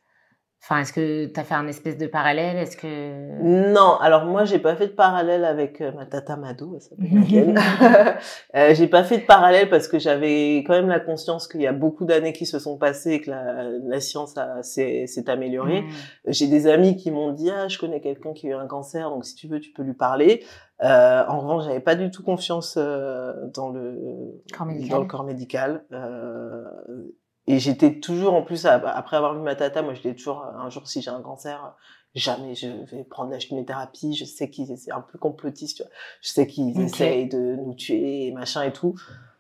Enfin, est-ce que tu as fait un espèce de parallèle? Est-ce que Non, alors moi j'ai pas fait de parallèle avec euh, ma tata Madou, elle s'appelle euh, j'ai pas fait de parallèle parce que j'avais quand même la conscience qu'il y a beaucoup d'années qui se sont passées et que la, la science s'est améliorée. Mmh. J'ai des amis qui m'ont dit ah je connais quelqu'un qui a eu un cancer donc si tu veux tu peux lui parler. Euh, en revanche, j'avais pas du tout confiance euh, dans le corps médical. dans le corps médical. Euh, et j'étais toujours, en plus, après avoir vu ma tata, moi, j'étais toujours, un jour, si j'ai un cancer, jamais je vais prendre la chimiothérapie. Je sais qu'ils essaient un peu complotistes, tu vois. Je sais qu'ils essayent de nous tuer et machin et tout.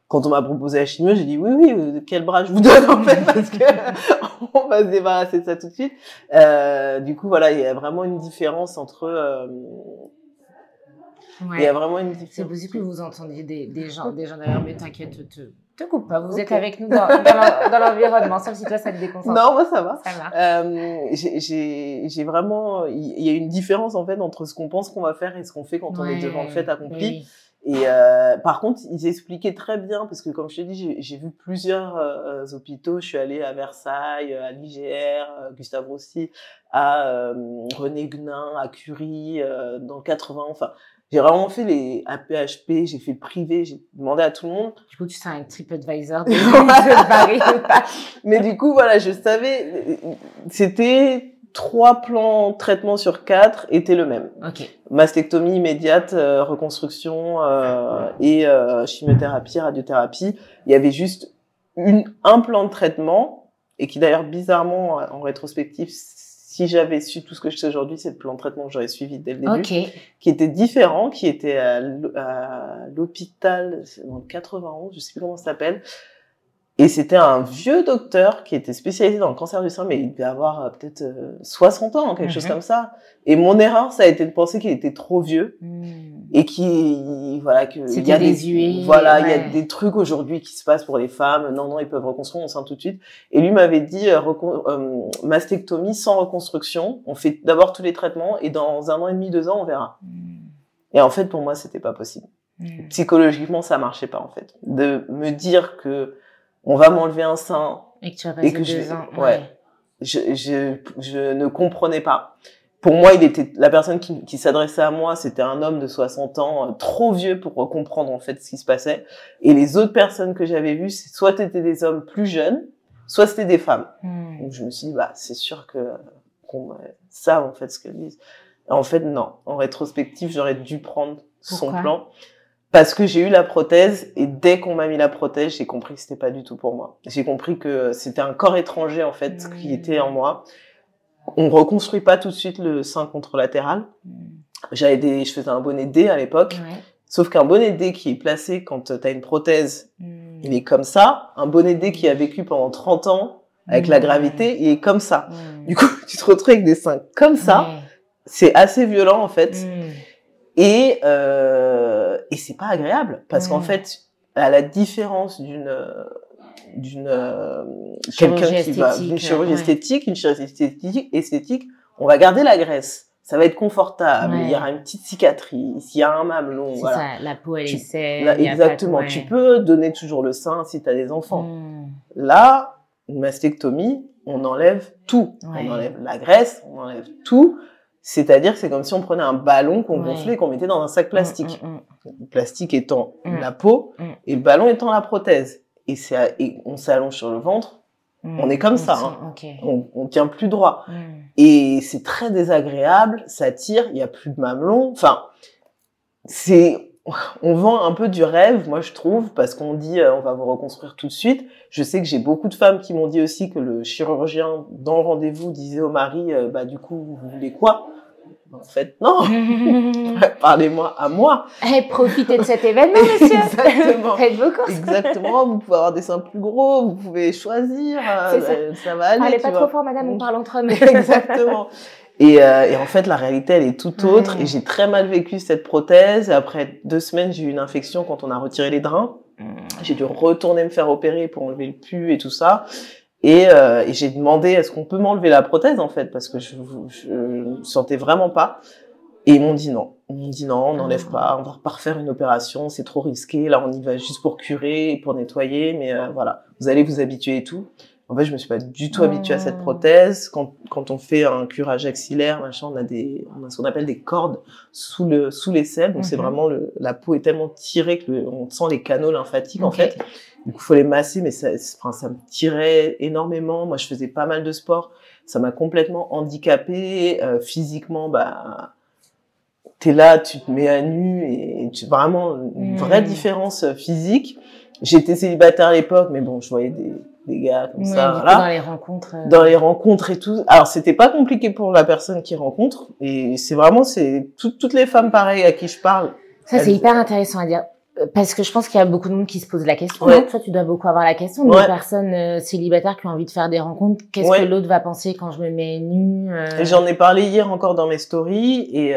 Quand on m'a proposé la chimio, j'ai dit oui, oui, euh, quel bras je vous donne, en fait, parce que on va se débarrasser de ça tout de suite. Euh, du coup, voilà, il y a vraiment une différence entre, euh, il y a vraiment une différence. C'est possible que vous entendiez des, des gens, des gens derrière, mais t'inquiète, te, te coupe pas, vous êtes avec nous dans, dans l'environnement, sauf si toi ça te déconcentre. Non, moi ça va. Ça euh, j'ai vraiment, il y a une différence en fait entre ce qu'on pense qu'on va faire et ce qu'on fait quand on est devant le fait accompli. Et euh, par contre, ils expliquaient très bien, parce que comme je t'ai dit, j'ai vu plusieurs euh, hôpitaux. Je suis allée à Versailles, à l'IGR, Gustave Roussy, à euh, René Guenin, à Curie, euh, dans le 80. Enfin, j'ai vraiment fait les APHP, j'ai fait le privé, j'ai demandé à tout le monde. Du coup, tu sais un TripAdvisor de Paris. Mais du coup, voilà, je savais, c'était trois plans traitement sur quatre étaient le même. Okay. Mastectomie immédiate, euh, reconstruction euh, et euh, chimiothérapie, radiothérapie. Il y avait juste une, un plan de traitement et qui d'ailleurs bizarrement en rétrospective si j'avais su tout ce que je sais aujourd'hui, c'est le plan de traitement que j'aurais suivi dès le début, qui était différent, qui était à l'hôpital dans le 91, je sais plus comment ça s'appelle, et c'était un vieux docteur qui était spécialisé dans le cancer du sein, mais il devait avoir euh, peut-être 60 euh, ans, quelque chose mhm. comme ça. Et mon erreur, ça a été de penser qu'il était trop vieux hmm. et qui, voilà, que il y a des, voilà, il y a des trucs aujourd'hui qui se passent pour les femmes. Non, non, ils peuvent reconstruire mon sein tout de suite. Et lui m'avait dit euh, mastectomie sans reconstruction. On fait d'abord tous les traitements et dans un an et demi, deux ans, on verra. Hmm. Et en fait, pour moi, c'était pas possible. Hmm. Psychologiquement, ça marchait pas en fait. De me dire que on va m'enlever un sein. Et que tu vas passer deux je, ans. Ouais. Je, je, je, ne comprenais pas. Pour moi, il était la personne qui, qui s'adressait à moi, c'était un homme de 60 ans, euh, trop vieux pour comprendre en fait ce qui se passait. Et les autres personnes que j'avais vues, soit c'était des hommes plus jeunes, soit c'était des femmes. Hmm. Donc je me suis dit, bah c'est sûr que qu'on savent en fait ce qu'elles disent. En fait, non. En rétrospective, j'aurais dû prendre son plan parce que j'ai eu la prothèse et dès qu'on m'a mis la prothèse, j'ai compris que c'était pas du tout pour moi. J'ai compris que c'était un corps étranger en fait qui était en moi. On reconstruit pas tout de suite le sein contralatéral. Hmm. J'avais des, je faisais un bonnet D à l'époque. Sauf qu'un bonnet D qui est placé quand tu as une prothèse, hmm. il est comme ça. Un bonnet D qui a vécu pendant 30 ans avec la gravité, il est comme ça. Du coup, tu te retrouves avec des seins comme ça c'est assez violent en fait. Et, euh, et c'est pas agréable parce qu'en fait, à la différence d'une d'une euh, quelqu'un qui va une chirurgie esthétique, une chirurgie esthétique, esthétique, on va garder la graisse. Ça va être confortable. Il y aura une petite cicatrice. Il y a un mamelon. Voilà. Ça, la peau elle est saine. exactement. Tu peux donner toujours le sein si tu as des enfants. Mm. Là, une mastectomie, on enlève tout. On enlève la graisse, on enlève tout. C'est-à-dire que c'est comme si on prenait un ballon qu'on gonflait et qu'on mettait dans un sac plastique. Mm, mm, le plastique étant la peau et le ballon étant la prothèse et, on s'allonge sur le ventre, on est comme ça. Hein. On, on, tient plus droit. Et c'est très désagréable, ça tire, il y a plus de mamelon. Enfin, c'est on vend un peu du rêve, moi je trouve, parce qu'on dit euh, on va vous reconstruire tout de suite. Je sais que j'ai beaucoup de femmes qui m'ont dit aussi que le chirurgien dans le rendez-vous disait au mari euh, bah du coup vous voulez quoi? En fait, non. Parlez-moi à moi. Eh, profitez de cet événement, monsieur. Exactement. Faites vos courses. Exactement. Vous pouvez avoir des seins plus gros. Vous pouvez choisir. Euh, ça. va aller. Allez, pas trop fort, madame. On parle entre hommes. Exactement. Et, euh, et, en fait, la réalité, elle est tout autre. Et j'ai très mal vécu cette prothèse. Après deux semaines, j'ai eu une infection quand on a retiré les drains. Mmh. J'ai dû retourner me faire opérer pour enlever le pu et tout ça. Et, euh, et j'ai demandé est-ce qu'on peut m'enlever la prothèse en fait? Parce que je ne sentais vraiment pas. Et ils m'ont dit non. Ils m'ont dit non, on n'enlève ah. pas, on va pas refaire une opération, c'est trop risqué. Là, on y va juste pour curer et pour nettoyer, mais euh, voilà, vous allez vous habituer et tout. En fait, je me suis pas du tout habituée à cette ah. prothèse. Quand, quand on fait un curage axillaire, machin, on a des, on a ce qu'on appelle des cordes sous le, sous les selles. Donc c'est mhm. vraiment le, la peau est tellement tirée que on sent les canaux lymphatiques en fait. Du coup, faut les masser, mais ça, enfin, ça me tirait énormément. Moi, je faisais pas mal de sport. Ça m'a complètement handicapée euh, physiquement. Bah, t'es là, tu te mets à nu et tu vraiment une vraie hmm. différence physique. J'étais célibataire à l'époque, mais bon, je voyais des, des gars comme ça. Dans les rencontres. Euh. Dans les rencontres et tout. Alors, c'était pas compliqué pour la personne qui rencontre. Et c'est vraiment, c'est toutes les femmes pareilles à qui je parle. Ça, c'est hyper intéressant à dire. Euh, parce que je pense qu'il y a beaucoup de monde qui se pose la question. Ouais. Toi, tu dois beaucoup avoir la question. Des personnes euh, célibataires qui ont envie de faire des rencontres. Qu'est-ce que l'autre va penser quand je me mets nue J'en ai parlé hier encore dans mes stories. Et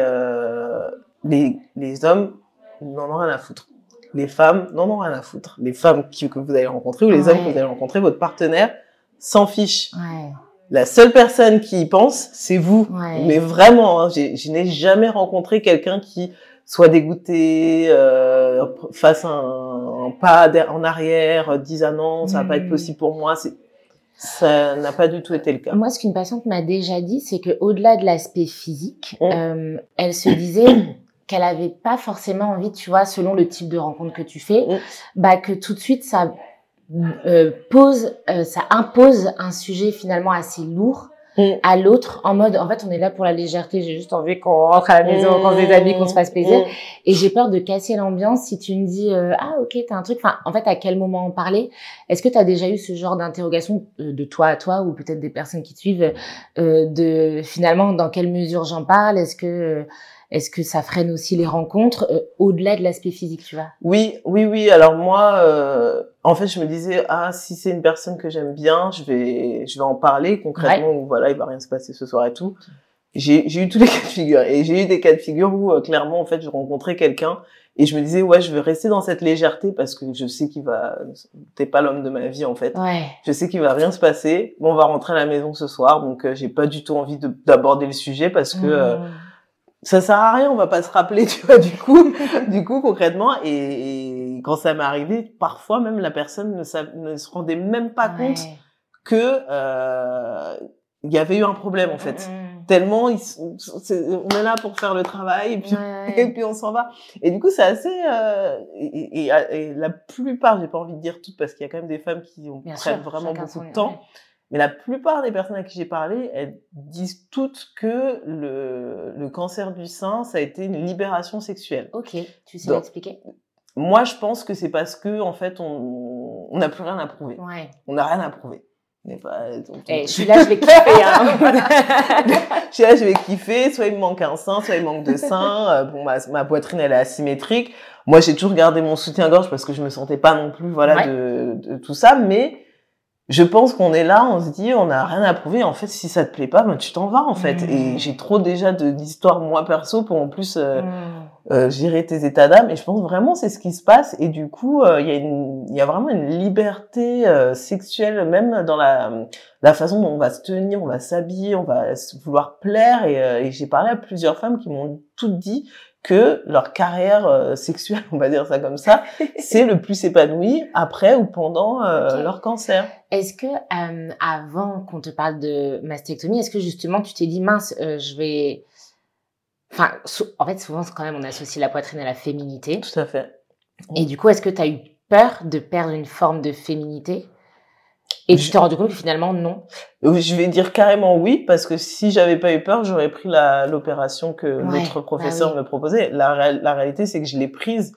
les, les hommes n'en ont rien à foutre les femmes n'en ont rien à foutre. Les femmes que vous allez rencontrer ou les hommes que vous allez rencontrer, votre partenaire s'en fiche. La seule personne qui y pense, c'est vous. Mais vraiment, hein, je n'ai jamais rencontré quelqu'un qui soit dégoûté, euh, fasse un, pas en arrière, dise ah non, ça va pas être hmm. possible pour moi. Ça n'a pas du tout été le cas. Moi, ce qu'une patiente m'a déjà dit, c'est que au-delà de l'aspect physique, mmh. euh, elle se disait qu'elle avait pas forcément envie, tu vois, selon le type de rencontre que tu fais, mm. bah que tout de suite ça euh, pose, euh, ça impose un sujet finalement assez lourd mm. à l'autre en mode en fait on est là pour la légèreté j'ai juste envie qu'on rentre à la maison qu'on se déshabille qu'on se fasse plaisir mm. et j'ai peur de casser l'ambiance si tu me dis euh, ah ok t'as un truc enfin en fait à quel moment en parler? Est-ce que tu as déjà eu ce genre d'interrogation de toi à toi ou peut-être des personnes qui te suivent de finalement dans quelle mesure j'en parle? Est-ce que est-ce que ça freine aussi les rencontres euh, au-delà de l'aspect physique, tu vois? Oui, oui, oui. Alors moi, euh, en fait, je me disais ah si c'est une personne que j'aime bien, je vais je vais en parler concrètement ou voilà il va rien se passer ce soir et tout. J'ai j'ai eu tous les cas de figure et j'ai eu des cas de figure où euh, clairement en fait je rencontrais quelqu'un et je me disais ouais je veux rester dans cette légèreté parce que je sais qu'il va t'es pas l'homme de ma vie en fait. Ouais. Je sais qu'il va rien se passer. Bon on va rentrer à la maison ce soir donc j'ai pas du tout envie d'aborder le sujet parce que mmh ça sert à rien, on va pas se rappeler, tu vois, du coup, du coup, concrètement, et, quand ça m'est arrivé, parfois même la personne ne, ne se rendait même pas compte que euh, il y avait eu un problème en fait. Mm, mm. Tellement ils, on est là pour faire le travail et puis et puis on s'en va. Et du coup c'est assez euh, et, et, la plupart, j'ai pas envie de dire toutes parce qu'il y a quand même des femmes qui ont, prennent vraiment beaucoup de temps. Mais la plupart des personnes à qui j'ai parlé, elles disent toutes que le, le, cancer du sein, ça a été une libération sexuelle. Ok, tu sais m'expliquer? Moi, je pense que c'est parce que, en fait, on n'a plus rien à prouver. Ouais. On n'a rien à prouver. Mais pas, eh, je suis là, je vais kiffer. Hein. je suis là, je vais kiffer. Soit il me manque un sein, soit il manque deux seins. Euh, bon, ma, ma poitrine, elle est asymétrique. Moi, j'ai toujours gardé mon soutien-gorge parce que je me sentais pas non plus, voilà, de, de, tout ça. Mais je pense qu'on est là, on se dit, on n'a rien à prouver. En fait, si ça te plaît pas, ben, tu t'en vas, en fait. Et mmh. j'ai trop déjà d'histoires, moi, perso, pour en plus euh, mmh. euh, gérer tes états d'âme. Et je pense vraiment, c'est ce qui se passe. Et du coup, euh, il y, a y a vraiment une liberté euh, sexuelle, même dans la, la façon dont on va se tenir, on va s'habiller, on va vouloir plaire. Et, et j'ai parlé à plusieurs femmes qui m'ont toutes dit que leur carrière euh, sexuelle, on va dire ça comme ça, c'est le plus épanoui après ou pendant euh, leur cancer. Est-ce que euh, avant qu'on te parle de mastectomie, est-ce que justement tu t'es dit mince, je vais, enfin, en fait souvent quand même on associe la poitrine à la féminité. Tout à fait. Et du coup, est-ce que tu as eu peur de perdre une forme de féminité? Et tu t'es rendu compte que finalement, non? Je vais dire carrément oui, parce que si j'avais pas eu peur, j'aurais pris l'opération que notre bah professeur me proposait. La, la réalité, c'est que je l'ai prise.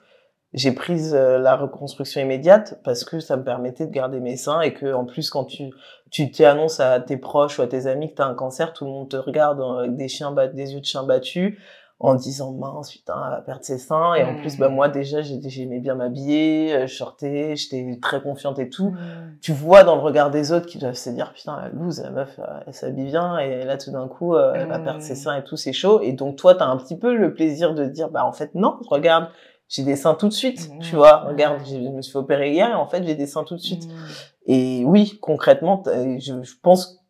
J'ai prise euh, la reconstruction immédiate parce que ça me permettait de garder mes seins et que en plus quand tu tu t'annonces à tes proches ou à tes amis que tu as un cancer, tout le monde te regarde avec des chiens des yeux de chien battus en disant mince putain elle va perdre ses seins. Et en plus bah moi déjà j'aimais bien m'habiller euh, je sortais j'étais très confiante et tout. Tu vois dans le regard des autres qui doivent se dire putain la loose la meuf euh, elle s'habille bien et là tout d'un coup euh, elle va perdre ses seins et tout c'est chaud. Et donc toi t'as un petit peu le plaisir de dire bah en fait non regarde j'ai des seins tout de suite tu vois. Regarde je me suis opérer hier et en fait j'ai des seins tout de suite. Et oui concrètement je, je pense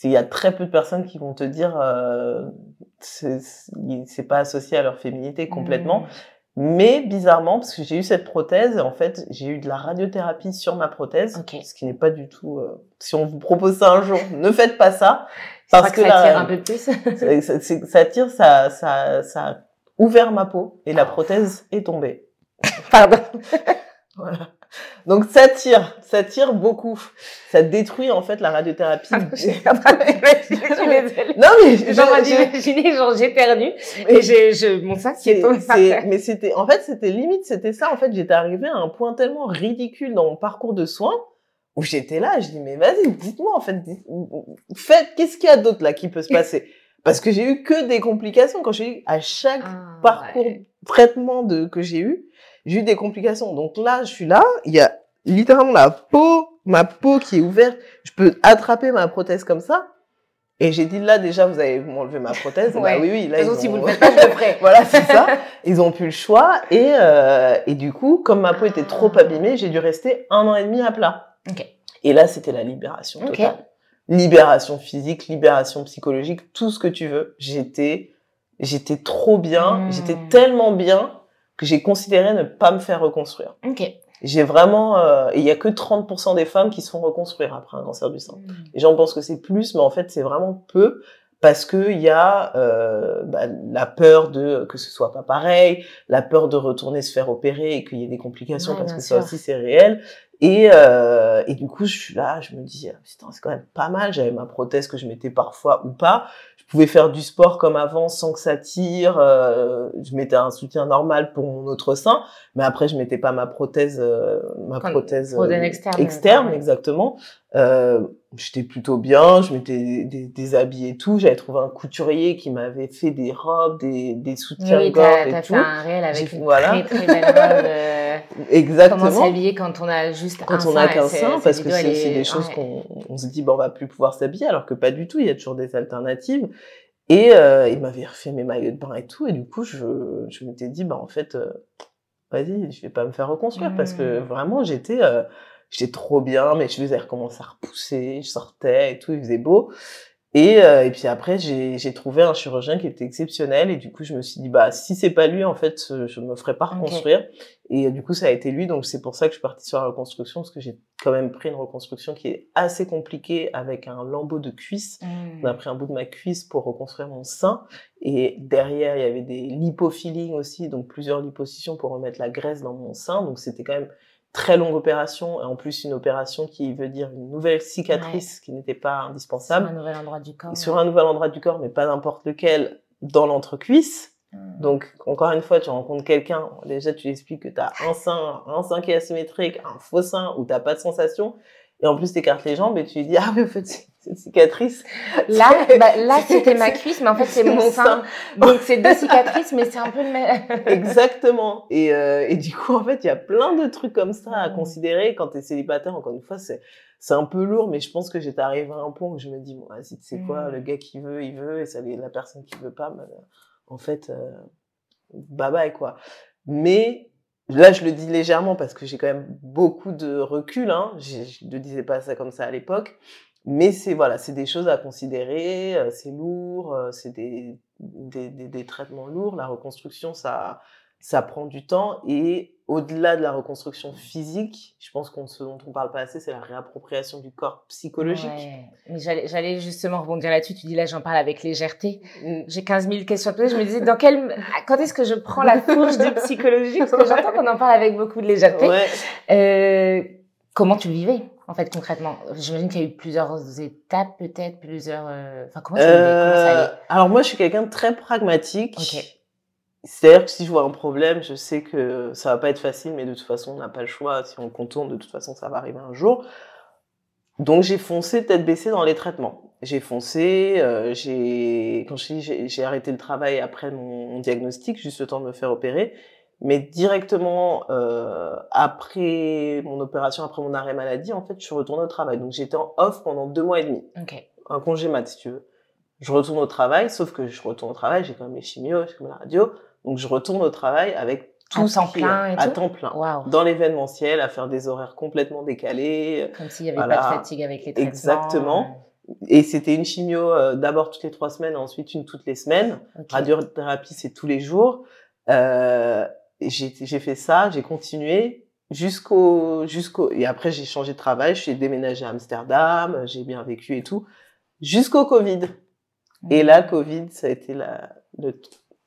qu'il y a très peu de personnes qui vont te dire euh, c'est pas associé à leur féminité complètement. Mmh. Mais bizarrement, parce que j'ai eu cette prothèse, en fait, j'ai eu de la radiothérapie sur ma prothèse, ce qui n'est pas du tout. Euh, si on vous propose ça un jour, ne faites pas ça, parce que, ça tire un peu plus. ça, tire, ça, ça, ça a ouvert ma peau et la prothèse est tombée. Pardon. voilà. Donc ça tire, ça tire beaucoup. Ça détruit en fait la radiothérapie. Ah, je suis. Non mais genre et j'ai je mon sac qui est tombé par terre. Mais c'était en fait c'était limite c'était ça en fait j'étais arrivée à un point tellement ridicule dans mon parcours de soins où j'étais là je dis mais vas-y dites-moi en fait faites qu'est-ce qu'il y a d'autre là qui peut se passer? Parce que j'ai eu que des complications quand j'ai eu à chaque ah, parcours traitement de que j'ai eu j'ai eu des complications. Donc là, je suis là, il y a littéralement la peau, ma peau qui est ouverte. Je peux attraper ma prothèse comme ça. Et j'ai dit là déjà vous allez m'enlever ma prothèse. Bah oui oui là ils ont... si vous le faites pas je le ferai. voilà c'est ça. Ils ont plus le choix et euh, et du coup comme ma peau était trop abîmée j'ai dû rester un an et demi à plat. Et là c'était la libération totale. Libération physique, libération psychologique, tout ce que tu veux. J'étais j'étais trop bien, j'étais hmm. tellement bien que j'ai considéré ne pas me faire reconstruire. Ok. J'ai vraiment, euh, il y a que 30% des femmes qui se font reconstruire après un cancer du sein. Mmh. Les gens pensent que c'est plus, mais en fait c'est vraiment peu parce que il y a euh, bah, la peur de que ce soit pas pareil, la peur de retourner se faire opérer et qu'il y ait des complications parce que ça aussi c'est réel. Et, euh, et du coup je suis là, je me dis putain c'est quand même pas mal. J'avais ma prothèse que je mettais parfois ou pas pouvais faire du sport comme avant sans que ça tire. Euh, je mettais un soutien normal pour mon autre sein, mais après je mettais pas ma prothèse, euh, ma prothèse euh, externe, externe exactement. Euh, j'étais plutôt bien, je mettais des, des, habits et tout. J'avais trouvé un couturier qui m'avait fait des robes, des, des soutiens-gorge et tout. Fait un réel avec une voilà. très très belle robe. Euh, exactement. Comment s'habiller quand on a juste quand un on a qu'un sein, parce que c'est des choses qu'on on se dit bon on va plus pouvoir s'habiller, alors que pas du tout. Il y a toujours des alternatives. Et euh, il m'avait refait mes maillots de bain et tout, et du coup je, je m'étais dit bah en fait euh, vas-y je vais pas me faire reconstruire parce que mmh. vraiment j'étais euh, j'étais trop bien, mes cheveux avaient recommencé à repousser, je sortais et tout, il faisait beau. Et, euh, et puis après, j'ai trouvé un chirurgien qui était exceptionnel et du coup, je me suis dit, bah si c'est pas lui, en fait, je me ferai pas reconstruire. Et du coup, ça a été lui, donc c'est pour ça que je suis partie sur la reconstruction, parce que j'ai quand même pris une reconstruction qui est assez compliquée avec un lambeau de cuisse. On a pris un bout de ma cuisse pour reconstruire mon sein. Et derrière, il y avait des lipofillings aussi, donc plusieurs liposuctions pour remettre la graisse dans mon sein. Donc c'était quand même très longue opération et en plus une opération qui veut dire une nouvelle cicatrice qui n'était pas indispensable. Sur un nouvel endroit du corps. Sur un nouvel endroit du corps, mais pas n'importe lequel, dans l'entrecuisse. Hmm. Donc, encore une fois, tu rencontres quelqu'un, déjà tu lui expliques que tu as un sein, un sein qui est asymétrique, un faux sein où t'as pas de sensation, et en plus t'écartes les jambes et tu lui dis, ah mais en fait, cicatrice. Là, bah, là c'était ma cuisse, mais en fait c'est mon, sein. Donc c'est deux cicatrices, mais c'est un peu le même. Exactement. Et, euh, et du coup, en fait, il y a plein de trucs comme ça à mmh. considérer quand tu es célibataire. Encore une fois, c'est c'est un peu lourd, mais je pense que j'étais arrivé à un point où je me dis, bon, vas-y, tu sais quoi, le mmh. gars qui veut, il veut, et ça, la personne qui veut pas, ben, en fait, euh, bye bye, quoi. Mais là, je le dis légèrement parce que j'ai quand même beaucoup de recul, hein. Je ne disais pas ça comme ça à l'époque. Mais c'est voilà, c'est des choses à considérer, euh, c'est lourd, euh, c'est des, des, des, des, traitements lourds. La reconstruction, ça, ça prend du temps et au-delà de la reconstruction physique, je pense qu'on ce dont on parle pas assez, c'est la réappropriation du corps psychologique. Mais j'allais justement rebondir là-dessus. Tu dis là, j'en parle avec légèreté. Mm. J'ai 15 000 questions à poser. Je me disais, dans quel, quand est-ce que je prends la fourche du psychologique? Parce que j'entends qu'on en parle avec beaucoup de légèreté. Euh, comment tu le vivais? En fait concrètement J'imagine qu'il y a eu plusieurs étapes, peut-être plusieurs. Euh, enfin, comment vivais comment ça allait euh, Alors moi, je suis quelqu'un de très pragmatique. Okay. C'est-à-dire que si je vois un problème, je sais que ça va pas être facile, mais de toute façon, on n'a pas le choix. Si on contourne, de toute façon, ça va arriver un jour. Donc j'ai foncé tête baissée dans les traitements. J'ai foncé, euh, j'ai quand j'ai arrêté le travail après mon, diagnostic, juste le temps de me faire opérer, mais directement euh, après mon opération, après mon arrêt maladie, en fait, je suis retournée au travail. Donc j'étais en off pendant deux mois et demi, okay. un congé mat si tu veux. Je retourne au travail, sauf que je retourne au travail, j'ai quand même mes chimios, j'ai quand même la radio. Donc je retourne au travail avec tout à temps plein, à temps plein, dans l'événementiel, à faire des horaires complètement décalés. Comme s'il n'y avait pas de fatigue avec les traitements. Exactement. Et c'était une chimio euh, d'abord toutes les trois semaines, ensuite une toutes les semaines. Radiothérapie, c'est tous les jours. Euh, j'ai fait ça, j'ai continué jusqu'au jusqu'au et après j'ai changé de travail, je suis déménagé à Amsterdam, j'ai bien vécu et tout jusqu'au Covid. Et là, Covid, ça a été la le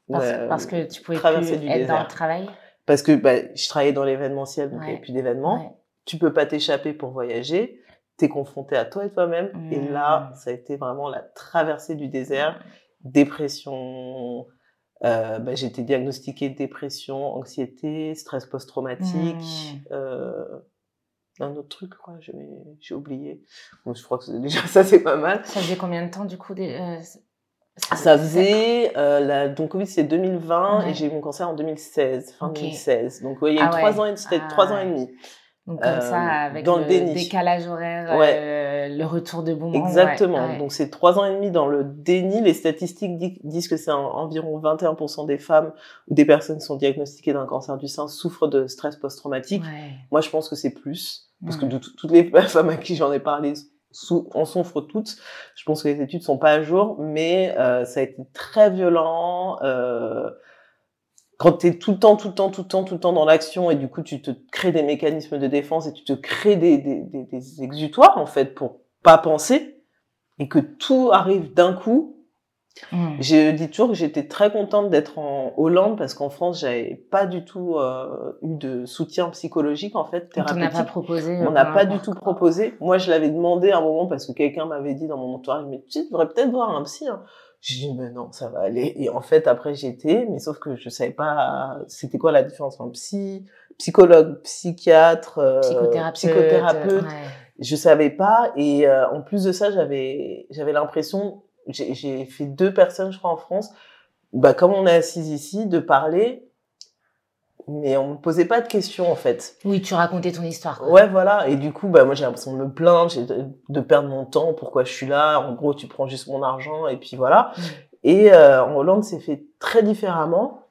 parce, que tu pouvais plus être dans le travail? Parce que bah, je travaillais dans l'événementiel, donc il n'y avait plus d'événements. Tu peux pas t'échapper pour voyager. Tu es confronté à toi et toi-même. Et là, mmh. ça a été vraiment la traversée du désert. Dépression. Euh, bah, j'ai été diagnostiquée dépression, anxiété, stress post-traumatique. Mmh. Euh, un autre truc, quoi, j'ai oublié. Donc, je crois que déjà ça, c'est pas mal. Ça faisait combien de temps, du coup, des, euh, ça faisait, euh, la, donc Covid c'est 2020 et j'ai eu mon cancer en 2016, fin 2016. Donc oui, il y a eu ah trois ans et trois ans et demi. Donc comme ça, euh, avec dans le, décalage horaire, euh, le retour de bon Exactement. Donc c'est trois ans et demi dans le déni. Les statistiques disent que c'est environ 21% des femmes ou des personnes qui sont diagnostiquées d'un cancer du sein souffrent de stress post-traumatique. Moi, je pense que c'est plus. Parce que de toutes les femmes à qui j'en ai parlé en souffrent toutes. Je pense que les études sont pas à jour, mais euh, ça a été très violent. Euh, quand tu es tout le temps, tout le temps, tout le temps, tout le temps dans l'action et du coup tu te crées des mécanismes de défense et tu te crées des, des, des, des exutoires en fait pour pas penser et que tout arrive d'un coup, Hmm. Je dis toujours que j'étais très contente d'être en Hollande parce qu'en France, j'avais pas du tout euh, eu de soutien psychologique en fait thérapeutique. On n'a pas proposé. On n'a pas du tout proposé. Moi, je l'avais demandé à un moment parce que quelqu'un m'avait dit dans mon entourage, mais tu devrais peut-être voir un psy. Hein. J'ai dit mais non, ça va aller. Et en fait, après j'étais, mais sauf que je savais pas c'était quoi la différence entre psy, psychologue, psychiatre, euh, psychothérapeute. psychothérapeute. Ouais. Je savais pas. Et euh, en plus de ça, j'avais j'avais l'impression j'ai fait deux personnes, je crois, en France, bah, comme on est assis ici, de parler, mais on me posait pas de questions, en fait. Oui, tu racontais ton histoire. Quoi. Ouais, voilà. Et du coup, bah, moi, j'ai l'impression de me plaindre, de perdre mon temps, pourquoi je suis là. En gros, tu prends juste mon argent, et puis voilà. Mm. Et euh, en Hollande, c'est fait très différemment.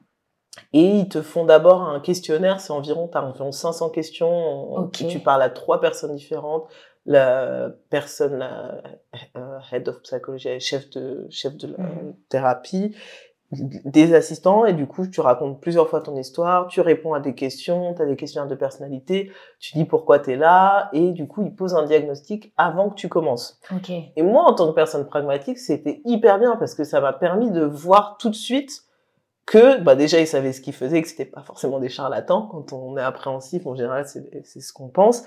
Et ils te font d'abord un questionnaire, c'est environ, t'as environ 500 questions, okay. tu parles à trois personnes différentes, la personne, la euh, head of psychology, chef de, chef de la mhm. thérapie, des assistants, et du coup, tu racontes plusieurs fois ton histoire, tu réponds à des questions, tu as des questions de personnalité, tu dis pourquoi tu es là, et du coup, ils posent un diagnostic avant que tu commences. Okay. Et moi, en tant que personne pragmatique, c'était hyper bien parce que ça m'a permis de voir tout de suite que bah déjà ils savaient ce qu'ils faisaient, que c'était pas forcément des charlatans. Quand on est appréhensif, en général, c'est ce qu'on pense.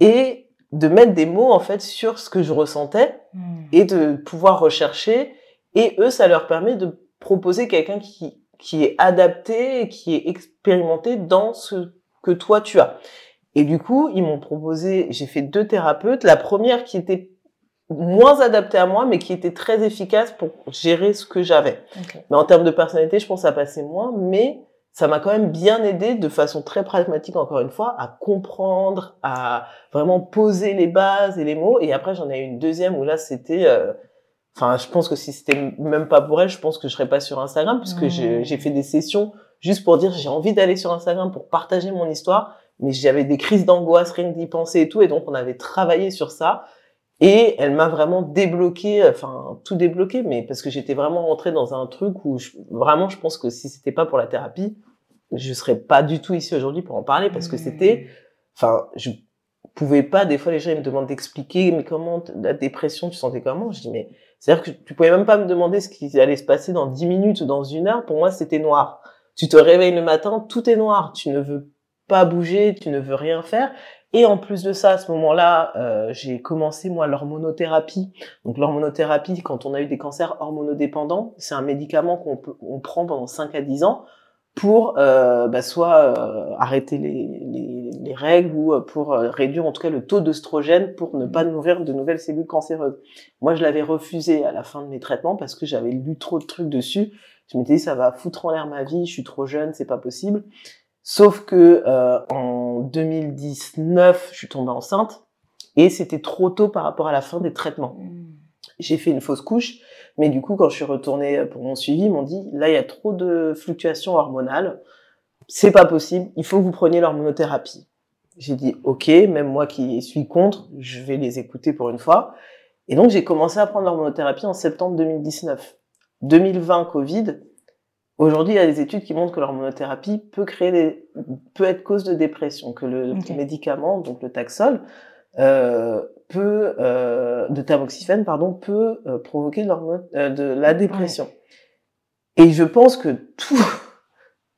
Et de mettre des mots en fait sur ce que je ressentais hmm. et de pouvoir rechercher et eux ça leur permet de proposer quelqu'un qui qui est adapté et qui est expérimenté dans ce que toi tu as. Et du coup, ils m'ont proposé, j'ai fait deux thérapeutes, la première qui était moins adaptée à moi mais qui était très efficace pour gérer ce que j'avais. Mais en termes de personnalité, je pense ça passait moins mais ça m'a quand même bien aidé de façon très pragmatique, encore une fois, à comprendre, à vraiment poser les bases et les mots. Et après, j'en ai eu une deuxième où là, c'était... Euh, enfin, je pense que si c'était même pas pour elle, je pense que je serais pas sur Instagram, puisque mmh. j'ai fait des sessions juste pour dire j'ai envie d'aller sur Instagram pour partager mon histoire, mais j'avais des crises d'angoisse, rien d'y penser et tout, et donc on avait travaillé sur ça. Et elle m'a vraiment débloqué, enfin tout débloqué, mais parce que j'étais vraiment rentrée dans un truc où vraiment je pense que si c'était pas pour la thérapie, je serais pas du tout ici aujourd'hui pour en parler parce que c'était, enfin je pouvais pas. Des fois les gens ils me demandent d'expliquer, mais comment la dépression, tu sentais comment? Je dis mais c'est-à-dire que tu pouvais même pas me demander ce qui allait se passer dans 10 minutes ou dans une heure. Pour moi c'était noir. Tu te réveilles le matin, tout est noir. Tu ne veux pas bouger, tu ne veux rien faire. Et en plus de ça, à ce moment-là, euh, j'ai commencé moi l'hormonothérapie. Donc l'hormonothérapie, quand on a eu des cancers hormonodépendants, c'est un médicament qu'on on prend pendant 5 à 10 ans pour euh, bah, soit euh, arrêter les, les, les, règles ou euh, pour euh, réduire en tout cas le taux d'œstrogène pour ne pas nourrir de nouvelles cellules cancéreuses. Moi, je l'avais refusé à la fin de mes traitements parce que j'avais lu trop de trucs dessus. Je m'étais dit ça va foutre en l'air ma vie, je suis trop jeune, c'est pas possible. Sauf que euh, en 2019, je suis tombée enceinte et c'était trop tôt par rapport à la fin des traitements. Hmm. J'ai fait une fausse couche, mais du coup, quand je suis retournée pour mon suivi, ils m'ont dit là, il y a trop de fluctuations hormonales, c'est pas possible, il faut que vous preniez l'hormonothérapie. J'ai dit ok, même moi qui suis contre, je vais les écouter pour une fois. Et donc j'ai commencé à prendre l'hormonothérapie en septembre 2019. 2020 Covid, Aujourd'hui, il y a des études qui montrent que l'hormonothérapie peut créer des, peut être cause de dépression, que le médicament, donc le Taxol, euh, peut, euh, de tamoxifène, pardon, peut euh, provoquer de, euh, de la dépression. Et je pense que tout,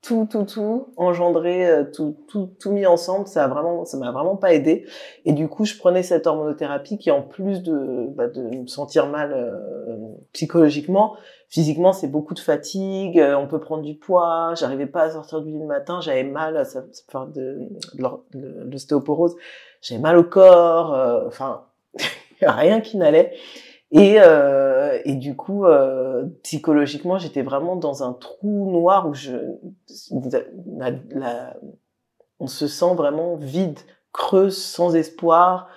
tout, tout, tout engendré, euh, tout, tout, tout mis ensemble, ça a vraiment, ça m'a vraiment pas aidé. Et du coup, je prenais cette hormonothérapie qui, en plus de, bah, de me sentir mal euh, psychologiquement, physiquement, c'est beaucoup de fatigue. Euh, on peut prendre du poids. J'arrivais pas à sortir du lit le matin. J'avais mal, ça, ça faire de, de l'ostéoporose. J'avais mal au corps. Enfin, rien qui n'allait. Et, euh, et du coup, euh, psychologiquement, j'étais vraiment dans un trou noir où je, la, on se sent vraiment vide, creuse, sans espoir.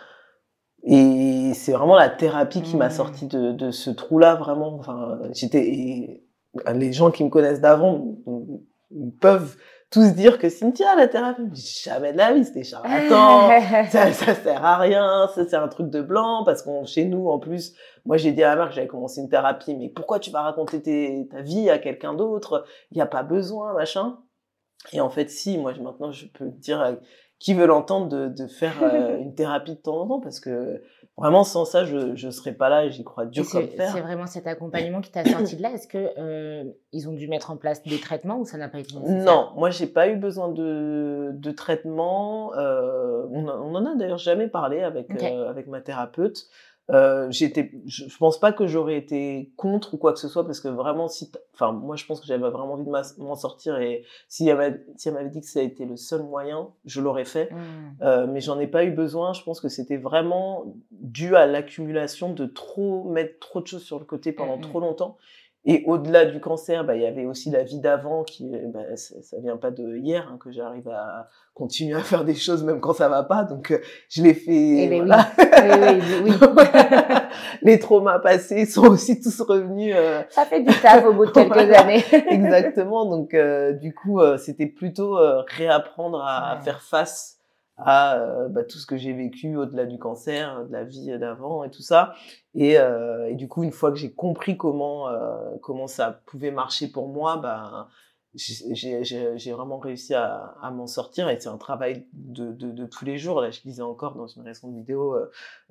Et c'est vraiment la thérapie qui m'a mmh. sorti de, de ce trou-là, vraiment. Enfin, j'étais, les gens qui me connaissent d'avant peuvent tous dire que Cynthia, la thérapie, jamais de la vie, c'était charlatan, ça, ça sert à rien, ça c'est un truc de blanc, parce qu'on chez nous, en plus, moi j'ai dit à ma que j'avais commencé une thérapie, mais pourquoi tu vas raconter ta vie à quelqu'un d'autre? Il n'y a pas besoin, machin. Et en fait, si, moi maintenant je peux dire qui veut l'entendre de, de, faire euh, une thérapie de temps en temps parce que vraiment sans ça je je serais pas là et j'y crois dur comme fer. C'est vraiment cet accompagnement qui t'a sorti de là. Est-ce que euh, ils ont dû mettre en place des traitements ou ça n'a pas été nécessaire? Non, moi j'ai pas eu besoin de de traitement. Euh, on, on, en a d'ailleurs jamais parlé avec euh, avec ma thérapeute. Euh, j'étais, je, pense pas que j'aurais été contre ou quoi que ce soit parce que vraiment, si, enfin, moi, je pense que j'avais vraiment envie de m'en sortir et si elle m'avait dit que ça a été le seul moyen, je l'aurais fait. Mmh. Euh, mais j'en ai pas eu besoin. Je pense que c'était vraiment dû à l'accumulation de trop mettre trop de choses sur le côté pendant mmh, mmh. trop longtemps et au-delà du cancer, bah, il y avait aussi la vie d'avant qui, bah, ça, ça, vient pas de hier hein, que j'arrive à continuer à faire des choses même quand ça va pas. Donc euh, je l'ai fait. Eh ben voilà. oui. oui, oui, Les traumas passés sont aussi tous revenus. Euh... Ça fait du taf au bout de quelques années. Exactement. Donc euh, du coup, euh, c'était plutôt réapprendre à, à, faire face à euh, bah, tout ce que j'ai vécu au-delà du cancer, de la vie d'avant et tout ça. Et, euh, et, du coup, une fois que j'ai compris comment euh, comment ça pouvait marcher pour moi, bah, j'ai vraiment réussi à, à m'en sortir et c'est un travail de, de, de, tous les jours. Là, je disais encore dans une récente vidéo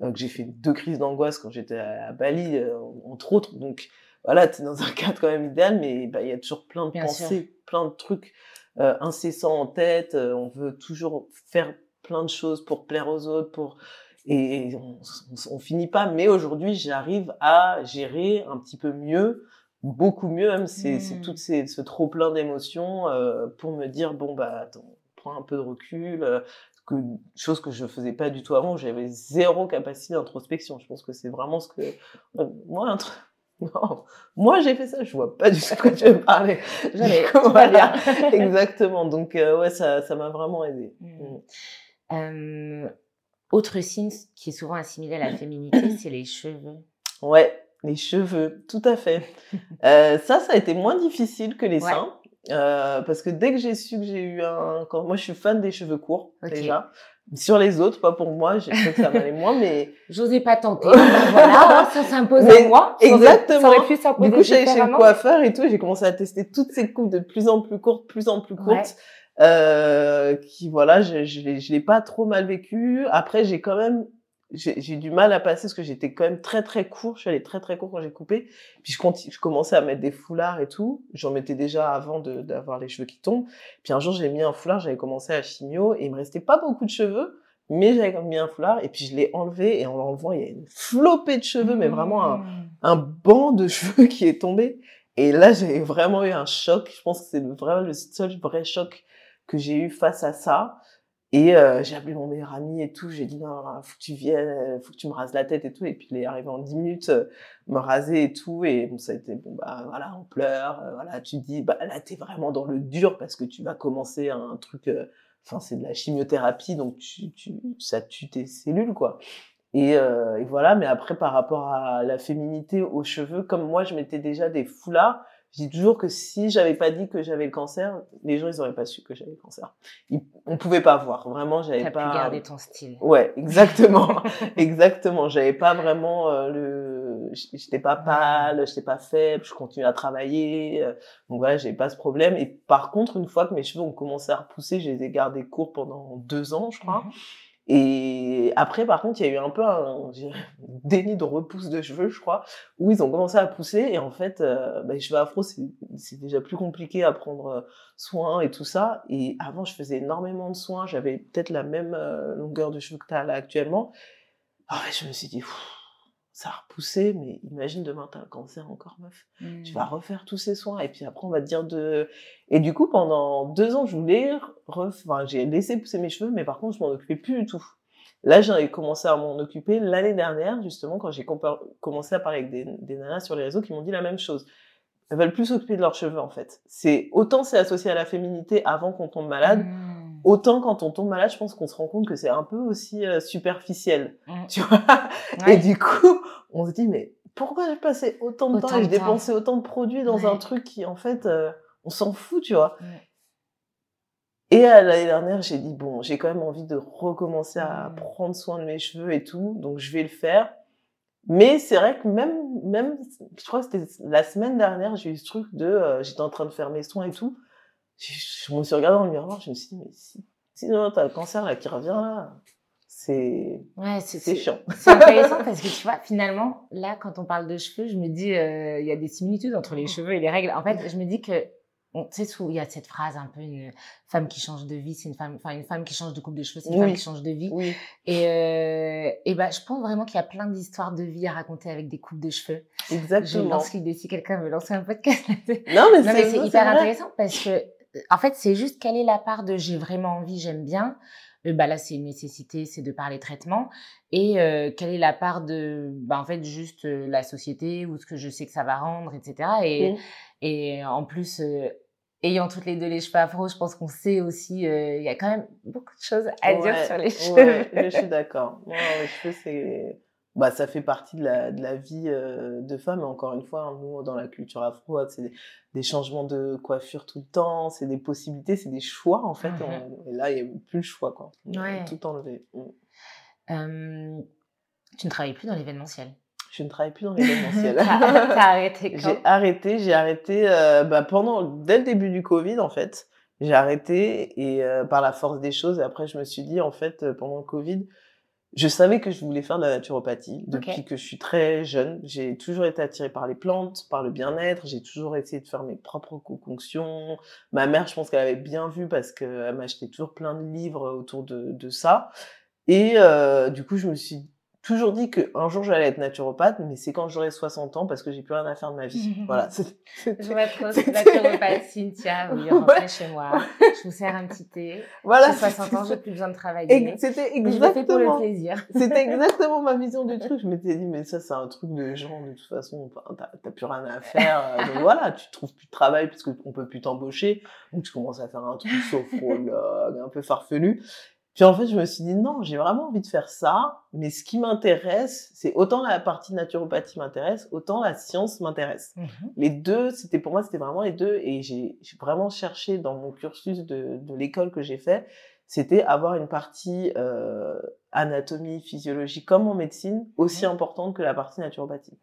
que j'ai fait deux crises d'angoisse quand j'étais à, Bali, entre autres. Donc voilà, tu es dans un cadre quand même idéal, mais bah, il y a toujours plein de pensées, plein de trucs incessants en tête. on veut toujours faire plein de choses pour plaire aux autres, pour et on, on, finit pas. Mais aujourd'hui, j'arrive à gérer un petit peu mieux, beaucoup mieux même. C'est mmh. tout ces, ce trop plein d'émotions euh, pour me dire bon bah attends, prends un peu de recul. Euh, que, chose que je faisais pas du tout avant, j'avais zéro capacité d'introspection. Je pense que c'est vraiment ce que euh, moi Non, moi j'ai fait ça, je vois pas du tout quoi tu veux parler. Voilà, exactement. Donc euh, ouais, ça, ça m'a vraiment aidé. Mm. Euh, autre signe qui est souvent assimilé à la féminité, c'est les cheveux. Ouais, les cheveux, tout à fait. euh, ça, ça a été moins difficile que les seins. Euh, parce que dès que j'ai su que j'ai eu un... Quand... Moi, je suis fan des cheveux courts, déjà. Sur les autres, pas pour moi, j'ai cru que ça m'allait moins, mais... J'osais pas tenter. voilà, ça s'impose à moi. Exactement. Ça aurait pu s'imposer Du coup, j'ai chez le coiffeur et tout, j'ai commencé à tester toutes ces coupes de plus en plus courtes, plus en plus courtes. Euh, qui, voilà, je, je, je l'ai pas trop mal vécu. Après, j'ai quand même j'ai du mal à passer parce que j'étais quand même très très court. Je suis allée très très court quand j'ai coupé. Puis je, je commençais à mettre des foulards et tout. J'en mettais déjà avant d'avoir les cheveux qui tombent. Puis un jour j'ai mis un foulard, j'avais commencé à chimio et il me restait pas beaucoup de cheveux, mais j'avais mis un foulard et puis je l'ai enlevé et en l'enlevant il y a une flopée de cheveux, mais vraiment un, mmh. un banc de cheveux qui est tombé. Et là j'ai vraiment eu un choc. Je pense que c'est vraiment le seul vrai choc que j'ai eu face à ça. Et euh, j'ai appelé mon meilleur ami et tout. J'ai dit non, faut que tu viennes, euh, faut que tu me rases la tête et tout. Et puis il est arrivé en 10 minutes, euh, me raser et tout. Et bon, ça a été bon bah voilà, on pleure. voilà, tu dis bah là t'es vraiment dans le dur parce que tu vas commencer un truc. Enfin c'est de la chimiothérapie donc tu, tu ça tue tes cellules quoi. Et, et voilà. Mais après par rapport à la féminité aux cheveux, comme moi je mettais déjà des foulards je dis toujours que si j'avais pas dit que j'avais le cancer, les gens ils auraient pas su que j'avais le cancer. Ils, on pouvait pas voir. Vraiment, j'avais pas. Pu garder ton style. Ouais, exactement, exactement. J'avais pas vraiment euh, le. J'étais pas pâle, j'étais pas faible, je continuais à travailler. Euh, donc voilà, j'avais pas ce problème. Et par contre, une fois que mes cheveux ont commencé à repousser, je les ai gardés courts pendant deux ans, je crois. Mhm. Et après, par contre, il y a eu un peu un déni de repousse de cheveux, je crois, où ils ont commencé à pousser. Et en fait, euh, bah, les cheveux afro, c'est déjà plus compliqué à prendre euh, soin et tout ça. Et avant, je faisais énormément de soins. J'avais peut-être la même euh, longueur de cheveux que tu as là actuellement. Ah je me suis dit, ça a repoussé, mais imagine demain t'as un cancer encore, meuf. Tu vas mmh. refaire tous ces soins et puis après on va te dire de. Et du coup pendant deux ans je voulais, enfin j'ai laissé pousser mes cheveux, mais par contre je m'en occupais plus du tout. Là j'ai commencé à m'en occuper l'année dernière justement quand j'ai commencé à parler avec des, des nanas sur les réseaux qui m'ont dit la même chose. Elles veulent plus s'occuper de leurs cheveux en fait. C'est autant c'est associé à la féminité avant qu'on tombe malade. Mmh. Autant quand on tombe malade, je pense qu'on se rend compte que c'est un peu aussi euh, superficiel, mmh. tu vois. Et du coup, on se dit mais pourquoi j'ai passé autant de temps et j'ai dépensé autant de produits dans un truc qui en fait euh, on s'en fout, tu vois. Et l'année dernière, j'ai dit bon, j'ai quand même envie de recommencer à mmh. prendre soin de mes cheveux et tout, donc je vais le faire. Mais c'est vrai que même, même, je crois que c'était la semaine dernière, j'ai eu ce truc de, euh, j'étais en train de faire mes soins et tout je, me suis regardée dans le miroir, je me suis dit, mais si, si t'as le cancer là qui revient là, c'est ouais, c'est chiant. C'est intéressant parce que tu vois, finalement, là, quand on parle de cheveux, je me dis, euh, il y a des similitudes entre les cheveux et les règles. En fait, je me dis que tu sais, il y a cette phrase un peu une femme qui change de vie, c'est une femme, enfin une femme qui change de coupe de cheveux, c'est une femme qui change de vie. Oui. Et euh, et ben, je pense vraiment qu'il y a plein d'histoires de vie à raconter avec des coupes de cheveux. Exactement. Je lance l'idée si quelqu'un veut lancer un podcast. non mais, mais c'est hyper intéressant parce que en fait, c'est juste quelle est la part de j'ai vraiment envie, j'aime bien. Euh, bah là, c'est une nécessité, c'est de parler traitement. Et euh, quelle est la part de, bah, en fait, juste euh, la société ou ce que je sais que ça va rendre, etc. Et, mmh. et en plus, ayant toutes les deux les cheveux afro, je pense qu'on sait aussi, il y a quand même beaucoup de choses à dire sur les cheveux. je suis d'accord. les cheveux, c'est bah, ça fait partie de la, de la vie euh, de femme. Et encore une fois, hein, nous, dans la culture afro, c'est des, changements de coiffure tout le temps, c'est des possibilités, c'est des choix, en fait. et là, il n'y a plus le choix, quoi. Tout enlevé. Euh, tu ne travailles plus dans l'événementiel je ne travaille plus dans l'événementiel. T'as arrêté quand? J'ai arrêté, j'ai arrêté euh, bah, pendant, dès le début du Covid, en fait. J'ai arrêté et par la force des choses, et après, je me suis dit, en fait, pendant le Covid, je savais que je voulais faire de la naturopathie depuis que je suis très jeune. J'ai toujours été attirée par les plantes, par le bien-être. J'ai toujours essayé de faire mes propres concoctions. Ma mère, je pense qu'elle avait bien vu parce qu'elle m'achetait toujours plein de livres autour de, de ça. Et euh, du coup, je me suis toujours dit qu'un jour j'allais être naturopathe, mais c'est quand j'aurai 60 ans parce que j'ai plus rien à faire de ma vie. voilà. Je vais être naturopathe, Cynthia, vous rentrez chez moi, je vous sers un petit thé. Voilà. J'ai 60 ans, j'ai plus besoin de travailler. C'était exactement. pour le plaisir. C'était exactement ma vision du truc. Je m'étais dit, mais ça, c'est un truc de gens, de toute façon, t'as plus rien à faire. Euh, donc voilà, tu trouves plus de travail puisque on peut plus t'embaucher. Donc tu commences à faire un truc sophrologue, un peu farfelu. Puis en fait, je me suis dit non, j'ai vraiment envie de faire ça, mais ce qui m'intéresse, c'est autant la partie naturopathie m'intéresse, autant la science m'intéresse. Mmh les deux, c'était pour moi, c'était vraiment les deux, et j'ai vraiment cherché dans mon cursus de, de l'école que j'ai fait, c'était avoir une partie euh, anatomie, physiologie, comme en médecine, aussi mmh. importante que la partie naturopathie.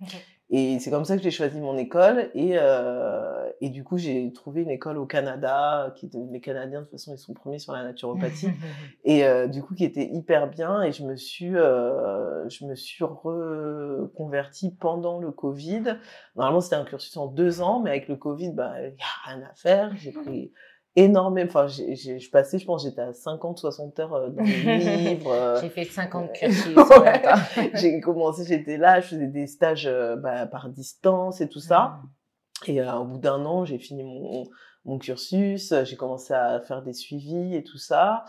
Et c'est comme ça que j'ai choisi mon école. Et, euh, et du coup, j'ai trouvé une école au Canada, qui les Canadiens, de toute façon, ils sont premiers sur la naturopathie. et euh, du coup, qui était hyper bien. Et je me suis, euh, je me suis reconvertie pendant le Covid. Normalement, c'était un cursus en deux ans, mais avec le Covid, bah, il n'y a rien à faire. J'ai pris énormément. Enfin, je passais, je pense, j'étais à 50, 60 heures euh, dans les livres. Euh, j'ai fait 50 cursus. j'ai commencé, j'étais là, je faisais des stages euh, bah, par distance et tout ça. Mm. Et au bout d'un an, j'ai fini mon, mon cursus, j'ai commencé à faire des suivis et tout ça.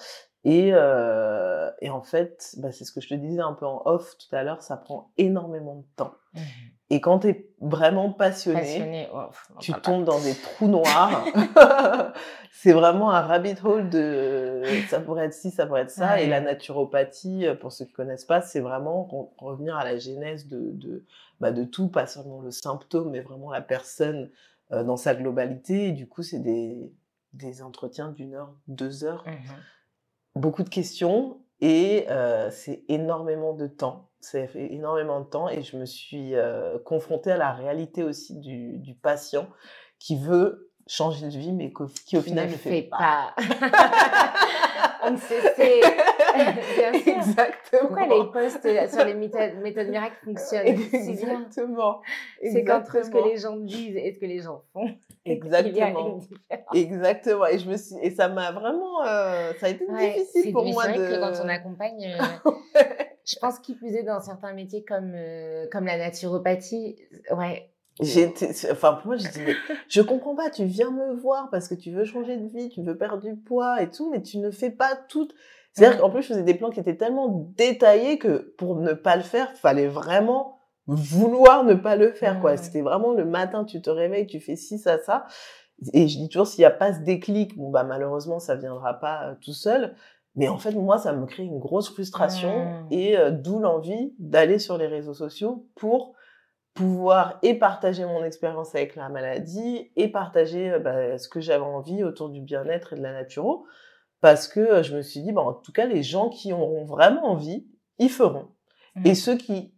Et, euh, et en fait, bah, c'est ce que je te disais un peu en off tout à l'heure, ça prend énormément de temps. Mmh. Et quand tu es vraiment passionné, oh, tu tombes dans des trous noirs. c'est vraiment un rabbit hole de ça pourrait être ci, ça pourrait être ça. Et la naturopathie, pour ceux qui connaissent pas, c'est vraiment revenir à la genèse de, de, bah, de tout, pas seulement le symptôme, mais vraiment la personne euh, dans sa globalité. Et du coup, c'est des, des entretiens d'une heure, deux heures. Mmh beaucoup de questions et euh, c'est énormément de temps. C'est énormément de temps et je me suis euh, confrontée à la réalité aussi du, du patient qui veut changer de vie mais qui au final ne, fait, pas. On ne sait, Bien sûr. Exactement. Pourquoi les posts sur les méthodes, méthodes miracles fonctionnent Exactement. C'est qu'entre ce que les gens disent et ce que les gens font. Exactement. Exactement. Et je me suis, et ça m'a vraiment, euh, ça a été difficile pour moi de. Que quand on accompagne, euh, je pense qu'il plus est dans certains métiers comme euh, comme la naturopathie, ouais. J'étais, enfin pour moi, je dis, je comprends pas. Tu viens me voir parce que tu veux changer de vie, tu veux perdre du poids et tout, mais tu ne fais pas tout c'est-à-dire qu'en plus, je faisais des plans qui étaient tellement détaillés que pour ne pas le faire, fallait vraiment vouloir ne pas le faire, quoi. C'était vraiment le matin, tu te réveilles, tu fais ci, ça, ça. Et je dis toujours, s'il n'y a pas ce déclic, bon, bah, malheureusement, ça viendra pas euh, tout seul. Mais en fait, moi, ça me crée une grosse frustration mmh. et euh, d'où l'envie d'aller sur les réseaux sociaux pour pouvoir et partager mon expérience avec la maladie et partager euh, bah, ce que j'avais envie autour du bien-être et de la naturo parce que je me suis dit, bah, en tout cas, les gens qui auront vraiment envie, ils feront. Et mmh. ceux qui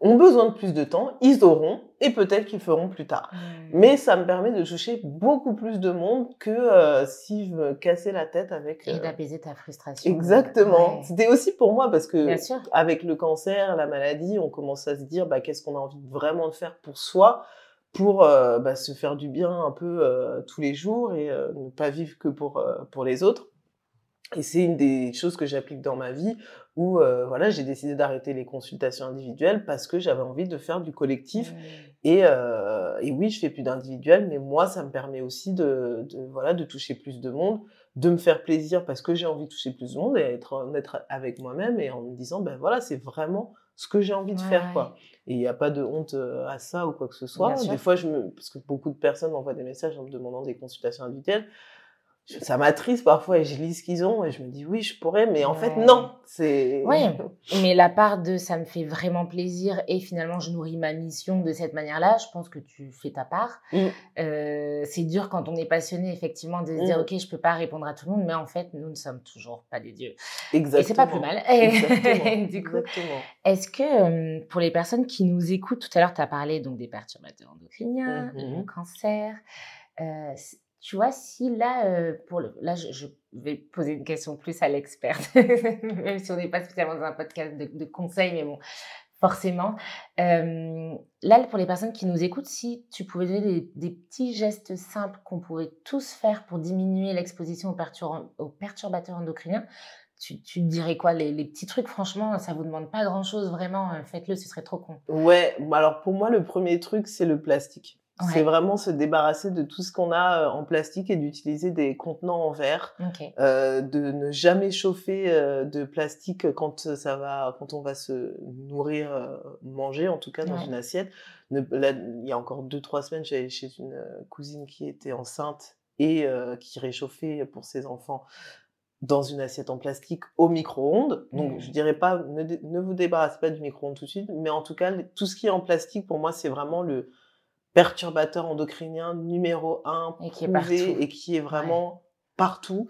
ont besoin de plus de temps, ils auront, et peut-être qu'ils feront plus tard. Mmh. Mais ça me permet de toucher beaucoup plus de monde que si je me cassais la tête avec... Et d'apaiser ta frustration. Exactement. C'était aussi pour moi, parce que avec le cancer, la maladie, on commence à se dire, bah, qu'est-ce qu'on a envie vraiment de faire pour soi pour euh, bah, se faire du bien un peu euh, tous les jours et euh, ne pas vivre que pour, pour les autres. Et c'est une des choses que j'applique dans ma vie où voilà, j'ai décidé d'arrêter les consultations individuelles parce que j'avais envie de faire du collectif. Mmh. Et, et oui, je fais plus d'individuel, mais moi, ça me permet aussi de, de, voilà, de toucher plus de monde, de me faire plaisir parce que j'ai envie de toucher plus de monde et être honnête avec moi-même et en me disant, ben voilà, c'est vraiment ce que j'ai envie de faire, quoi. Et il n'y a pas de honte à ça ou quoi que ce soit. Des fois, je me... parce que beaucoup de personnes m'envoient des messages en me demandant des consultations individuelles ça m'attriste parfois et je lis ce qu'ils ont et je me dis oui, je pourrais, mais en fait non. C'est. Oui, mais la part de ça me fait vraiment plaisir et finalement je nourris ma mission de cette manière-là. Je pense que tu fais ta part. Mm. Euh, c'est dur quand on est passionné effectivement de se dire mm. ok, je peux pas répondre à tout le monde, mais en fait nous ne sommes toujours pas des dieux. Exactement. Et c'est pas plus mal. Exactement. du coup, est-ce que euh, pour les personnes qui nous écoutent, tout à l'heure tu as parlé donc des perturbateurs endocriniens, du mm-hmm. cancer. Euh, tu vois, si là, euh, pour là, je, vais poser une question plus à l'experte, même si on n'est pas spécialement dans un podcast de, conseils, mais bon, forcément. Euh, là, pour les personnes qui nous écoutent, si tu pouvais donner des, petits gestes simples qu'on pourrait tous faire pour diminuer l'exposition aux, perturbateurs endocriniens, tu, dirais quoi? Les, les, petits trucs, franchement, ça vous demande pas grand-chose, vraiment, faites-le, ce serait trop con. Ouais, alors pour moi, le premier truc, c'est le plastique. C'est vraiment se débarrasser de tout ce qu'on a en plastique et d'utiliser des contenants en verre, euh, de ne jamais chauffer de plastique quand ça va, quand on va se nourrir, manger en tout cas dans une assiette. il y a encore deux trois semaines, j'allais chez une cousine qui était enceinte et qui réchauffait pour ses enfants dans une assiette en plastique au micro-ondes. Donc, mmh. je dirais pas, ne, ne, vous débarrassez pas du micro-ondes tout de suite, mais en tout cas, tout ce qui est en plastique, pour moi, c'est vraiment le, perturbateur endocrinien numéro un et qui est et qui est vraiment partout.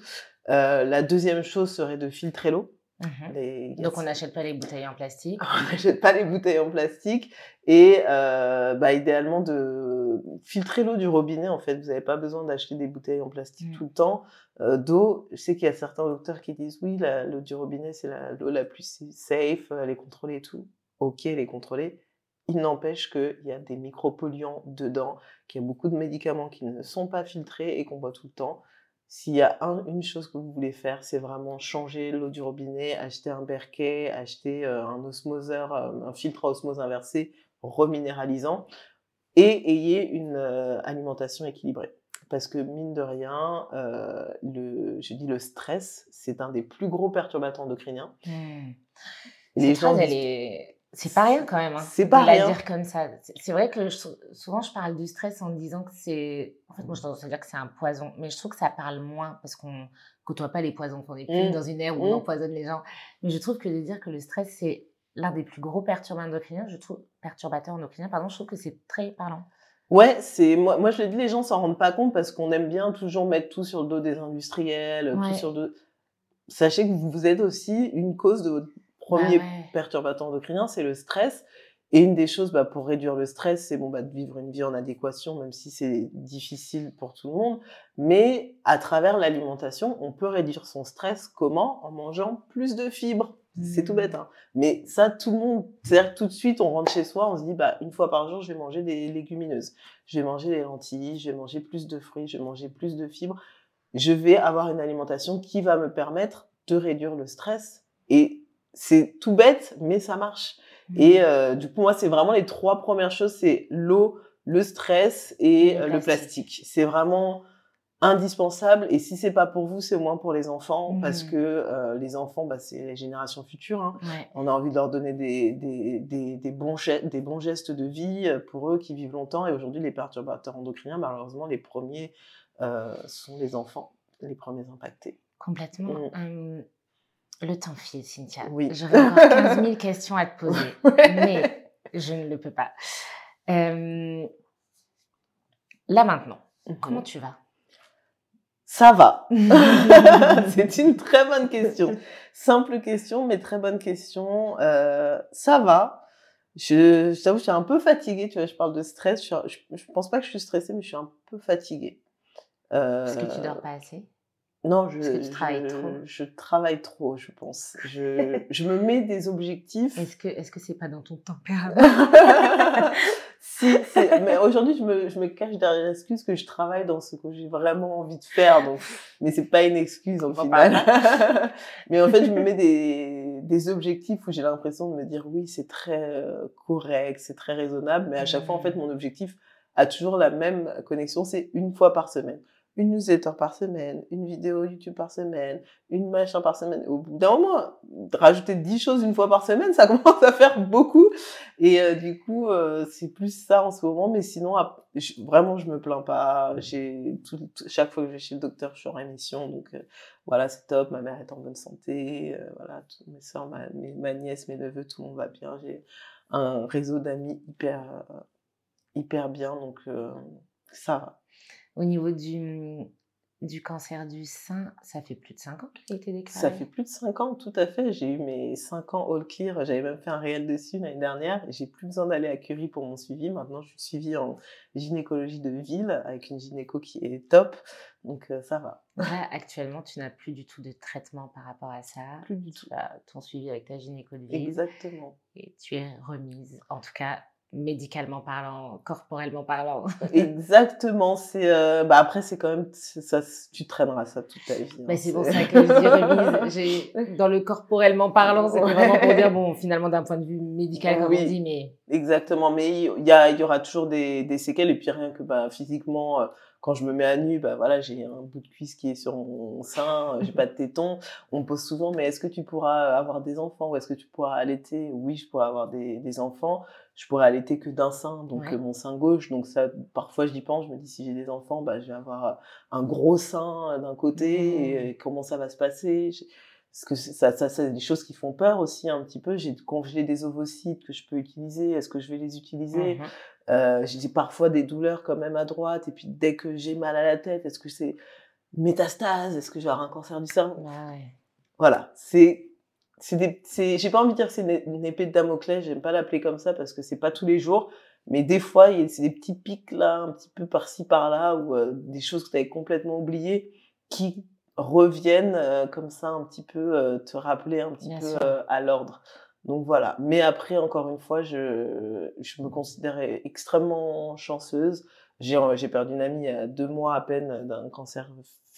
Euh, la deuxième chose serait de filtrer l'eau. Mmh Donc on n'achète pas les bouteilles en plastique. on n'achète pas les bouteilles en plastique et euh, bah, idéalement de filtrer l'eau du robinet. En fait, vous n'avez pas besoin d'acheter des bouteilles en plastique mmh. tout le temps. Euh, d'eau, je sais qu'il y a certains docteurs qui disent oui, l'eau du robinet c'est l'eau la, plus safe, elle est contrôlée et tout. Ok, elle est contrôlée. Il n'empêche qu'il y a des micropolluants dedans, qu'il y a beaucoup de médicaments qui ne sont pas filtrés et qu'on boit tout le temps. S'il y a une chose que vous voulez faire, c'est vraiment changer l'eau du robinet, acheter un berquet, acheter euh, un osmoseur, euh, un filtre à osmose inversée reminéralisant et ayez une euh, alimentation équilibrée. Parce que mine de rien, le, je dis le stress, c'est un des plus gros perturbateurs endocriniens. Mmh. Les gens elle est c'est pas rien quand même. Hein, c'est pas rien. dire comme ça. C'est vrai que souvent je parle du stress en disant que c'est. En fait, moi je tendance à dire que c'est un poison, mais je trouve que ça parle moins parce qu'on côtoie pas les poisons, qu'on est plus mmh. dans une ère où on mmh. empoisonne les gens. Mais je trouve que de dire que le stress c'est l'un des plus gros perturbateurs endocriniens, je trouve perturbateurs endocriniens, pardon, je trouve que c'est très parlant. Ouais, c'est moi, moi je le dis, les gens s'en rendent pas compte parce qu'on aime bien toujours mettre tout sur le dos des industriels, tout sur le dos. Sachez que vous êtes aussi une cause de votre premier bah perturbateur endocrinien, c'est le stress. Et une des choses bah, pour réduire le stress, c'est bon, bah, de vivre une vie en adéquation, même si c'est difficile pour tout le monde. Mais à travers l'alimentation, on peut réduire son stress. Comment? En mangeant plus de fibres. C'est tout bête, mmh. hein. Mais ça, tout le monde, c'est-à-dire tout de suite, on rentre chez soi, on se dit, bah, une fois par jour, je vais manger des légumineuses. Je vais manger des lentilles, je vais manger plus de fruits, je vais manger plus de fibres. Je vais avoir une alimentation qui va me permettre de réduire le stress. Et c'est tout bête, mais ça marche. Mmh. Et euh, du coup, moi, c'est vraiment les trois premières choses, c'est l'eau, le stress et le, euh, plastique. C'est vraiment indispensable. Et si c'est pas pour vous, c'est au moins pour les enfants, parce mmh. que euh, les enfants, bah, c'est les générations futures. Hein. On a envie de leur donner des, des, des, des, bons des bons gestes de vie pour eux qui vivent longtemps. Et aujourd'hui, les perturbateurs endocriniens, malheureusement, les premiers sont les enfants, les premiers impactés. Complètement. Mmh. Le temps file, Cynthia. Oui. J'aurais encore 15 000 questions à te poser, mais je ne le peux pas. Euh, là maintenant, mhm. comment tu vas? Ça va. C'est une très bonne question. Simple question, mais très bonne question. Euh, ça va. Je, je t'avoue, je suis un peu fatiguée. Tu vois, je parle de stress. Je, ne pense pas que je suis stressée, mais je suis un peu fatiguée. Euh, Parce que tu dors pas assez? Non, je, je, trop. je, travaille trop, je pense. Je, je me mets des objectifs. Est-ce que est-ce que c'est pas dans ton tempérament? Si, mais aujourd'hui, je me, je me cache derrière l'excuse que je travaille dans ce que j'ai vraiment envie de faire. Donc, mais c'est pas une excuse au final. mais en fait, je me mets des, des objectifs où j'ai l'impression de me dire oui, c'est très euh, correct, c'est très raisonnable. Mais à chaque fois, en fait, mmh. mon objectif a toujours la même connexion, c'est une fois par semaine une newsletter par semaine, une vidéo YouTube par semaine, une machin par semaine. Au bout d'un moment, rajouter 10 choses une fois par semaine, ça commence à faire beaucoup. Et euh, du coup, euh, c'est plus ça en ce moment. Mais sinon, vraiment, je me plains pas. J'ai chaque fois que je vais chez le docteur, je suis en rémission. Donc euh, voilà, c'est top. Ma mère est en bonne santé. voilà, mes soeurs, ma, ma, nièce, mes neveux, tout le monde va bien. J'ai un réseau d'amis hyper, hyper bien. Donc ça va. Au niveau du, du cancer du sein, ça fait plus de 5 ans qu'il a été déclaré Ça fait plus de 5 ans, tout à fait. J'ai eu mes 5 ans all clear. J'avais même fait un réel dessus l'année dernière. J'ai plus besoin d'aller à Curie pour mon suivi. Maintenant, je suis suivie en gynécologie de ville avec une gynéco qui est top. Donc, euh, ça va. Là, actuellement, tu n'as plus du tout de traitement par rapport à ça. Plus du tout. Tu as ton suivi avec ta gynéco de ville. Exactement. Et tu es remise. En tout cas, médicalement parlant, corporellement parlant. Exactement. C'est euh, bah après c'est quand même ça, tu traîneras ça toute ta vie. Hein, bah, c'est pour ça que je dis remise. J'ai dans le corporellement parlant, c'est vraiment pour dire bon finalement d'un point de vue médical comme on dit, mais exactement. Mais il y, a il y aura toujours des, des séquelles et puis rien que bah physiquement. Euh, quand je me mets à nu, bah voilà, j'ai un bout de cuisse qui est sur mon sein, j'ai pas de téton. On me pose souvent, mais est-ce que tu pourras avoir des enfants ou est-ce que tu pourras allaiter? Oui, je pourrais avoir des, des enfants. Je pourrais allaiter que d'un sein, donc mon sein gauche. Donc ça, parfois j'y pense, je me dis si j'ai des enfants, bah je vais avoir un gros sein d'un côté. Et, mmh. comment ça va se passer? Parce que ça, ça, c'est des choses qui font peur aussi un petit peu. J'ai congelé des ovocytes que je peux utiliser. Est-ce que je vais les utiliser? Mmh euh, J'ai parfois des douleurs quand même à droite. Et puis dès que j'ai mal à la tête, est-ce que c'est métastase? Est-ce que j'ai un cancer du sein? Voilà, c'est c'est des c'est j'ai pas envie de dire que c'est une, épée de Damoclès. J'aime pas l'appeler comme ça parce que c'est pas tous les jours. Mais des fois, c'est des petits pics là, un petit peu par-ci par-là, ou euh, des choses que tu avais complètement oubliées qui reviennent euh, comme ça un petit peu euh, te rappeler un petit peu à l'ordre. Donc voilà. Mais après, encore une fois, je, je me considérais extrêmement chanceuse. J'ai, j'ai perdu une amie il y a deux mois à peine d'un cancer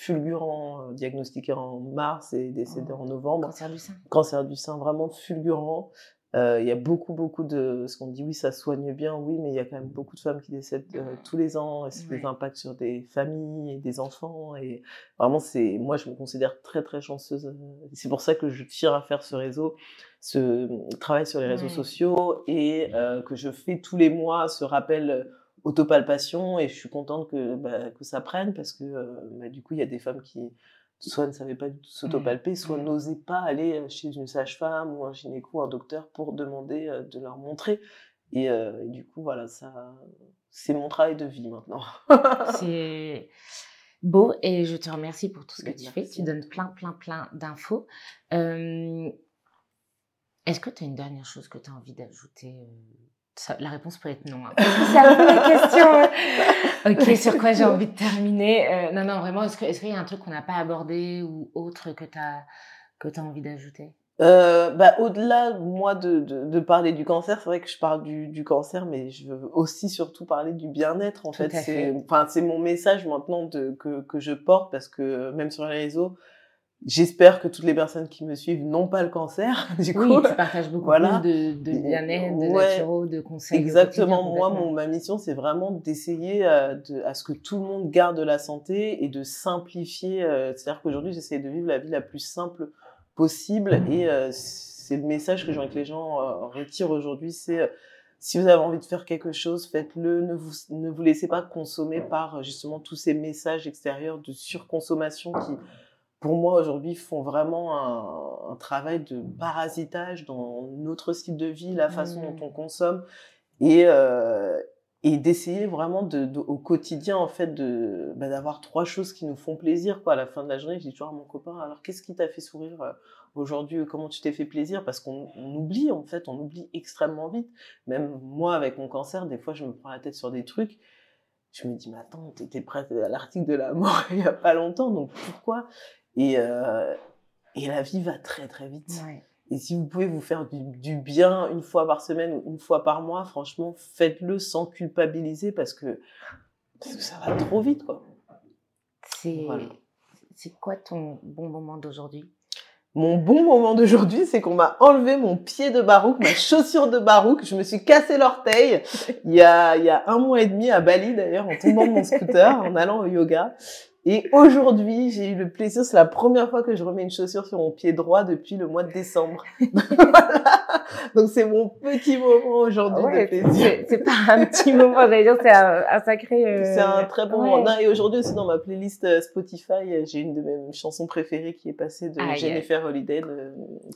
fulgurant, diagnostiqué en mars et décédé oh. en novembre. Cancer du sein. Cancer du sein, vraiment fulgurant. Euh, il y a beaucoup, beaucoup de... Ce qu'on dit, oui, ça soigne bien, oui, mais il y a quand même beaucoup de femmes qui décèdent euh, tous les ans, et c'est des impacts sur des familles et des enfants, et vraiment, c'est... Moi, je me considère très, très chanceuse. C'est pour ça que je tire à faire ce réseau, ce travail sur les réseaux sociaux, et euh, que je fais tous les mois ce rappel autopalpation, et je suis contente que, bah, que ça prenne, parce que, bah, du coup, il y a des femmes qui soit ne savaient pas du tout s'autopalper, soit mmh. n'osaient pas aller euh, chez une sage-femme ou un gynéco, un docteur pour demander euh, de leur montrer. Euh, et, du coup, voilà, ça, c'est mon travail de vie maintenant. c'est beau et je te remercie pour tout ce que tu fais. Tu donnes plein, plein, plein d'infos. Est-ce que tu as une dernière chose que tu as envie d'ajouter la réponse peut être non. Hein. C'est peu la question? ok, sur quoi j'ai envie de terminer? Euh, Non, non, vraiment, est-ce qu'il y a un truc qu'on n'a pas abordé ou autre que tu as, que as envie d'ajouter? Euh, bah, Au-delà, moi, de, de, parler du cancer, c'est vrai que je parle du, du, cancer, mais je veux aussi surtout parler du bien-être. En fait, c'est mon message maintenant de, que, que je porte parce que même sur les réseaux, J'espère que toutes les personnes qui me suivent n'ont pas le cancer. Du coup, oui, tu partages beaucoup de, de bien-être, de ouais, de conseils. Exactement. Moi, mon, ma mission, c'est vraiment d'essayer euh, de, à ce que tout le monde garde la santé et de simplifier. Euh, C'est-à-dire qu'aujourd'hui, j'essaie de vivre la vie la plus simple possible. Et euh, c'est le message que j'ai envie que les gens euh, retirent aujourd'hui. C'est si vous avez envie de faire quelque chose, faites-le. Ne vous, ne vous laissez pas consommer par justement tous ces messages extérieurs de surconsommation qui pour moi aujourd'hui font vraiment un, travail de parasitage dans notre style de vie, la façon dont mmh. on consomme et euh, et d'essayer vraiment de, au quotidien en fait de bah, d'avoir trois choses qui nous font plaisir quoi. À la fin de la journée je dis toujours à mon copain alors qu'est-ce qui t'a fait sourire euh, aujourd'hui comment tu t'es fait plaisir? Parce qu'on oublie en fait on oublie extrêmement vite. Même moi avec mon cancer des fois je me prends la tête sur des trucs. Je me dis mais attends t'étais prête à l'article de la mort il y a pas longtemps donc pourquoi et, euh, et la vie va très très vite. Et si vous pouvez vous faire du, bien une fois par semaine ou une fois par mois, franchement, faites-le sans culpabiliser parce que, parce que ça va trop vite, quoi. C'est c'est quoi ton bon moment d'aujourd'hui? Mon bon moment d'aujourd'hui, c'est qu'on m'a enlevé mon pied de barouk, ma chaussure de barouk. Je me suis cassé l'orteil il y a, il y a un mois et demi à Bali d'ailleurs, en tombant de mon scooter, en allant au yoga. Et aujourd'hui, j'ai eu le plaisir, c'est la première fois que je remets une chaussure sur mon pied droit depuis le mois de décembre. Donc c'est mon petit moment aujourd'hui de plaisir. C'est pas un petit moment, j'allais dire, c'est un, sacré. Euh, c'est un très bon moment. et aujourd'hui aussi dans ma playlist euh, Spotify, j'ai une de mes chansons préférées qui est passée de Jennifer Holliday,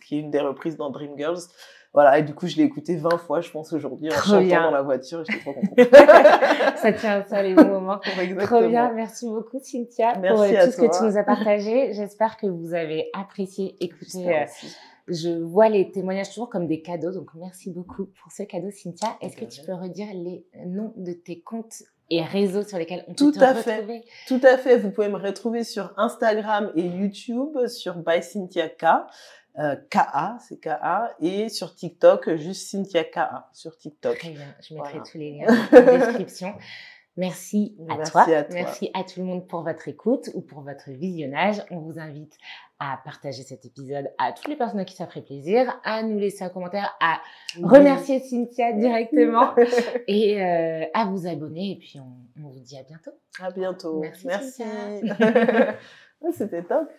qui est une des reprises dans Dreamgirls. Voilà, et du coup, je l'ai écouté 20 fois, je pense, aujourd'hui, en chantant dans la voiture, et j'étais trop contente. ça tient ça, les bons moments. Trop bien, merci beaucoup, Cynthia, pour euh, tout ce que tu nous as partagé. J'espère que vous avez apprécié écouter. Euh, je vois les témoignages toujours comme des cadeaux, donc merci beaucoup pour ce cadeau, Cynthia. Est-ce que tu peux redire les noms de tes comptes et réseaux sur lesquels on peut te à retrouver? Tout à fait. Vous pouvez me retrouver sur Instagram et YouTube sur By Cynthia K. euh, KA, c'est KA, et sur TikTok, juste Cynthia KA sur TikTok. Très bien, je mettrai tous les liens dans la description. Merci, à, toi. Merci à tout le monde pour votre écoute ou pour votre visionnage. On vous invite à partager cet épisode à toutes les personnes qui ça ferait plaisir, à nous laisser un commentaire, à remercier Cynthia directement et euh, à vous abonner. Et puis on, vous dit à bientôt. À bientôt. Merci. Merci. C'était top.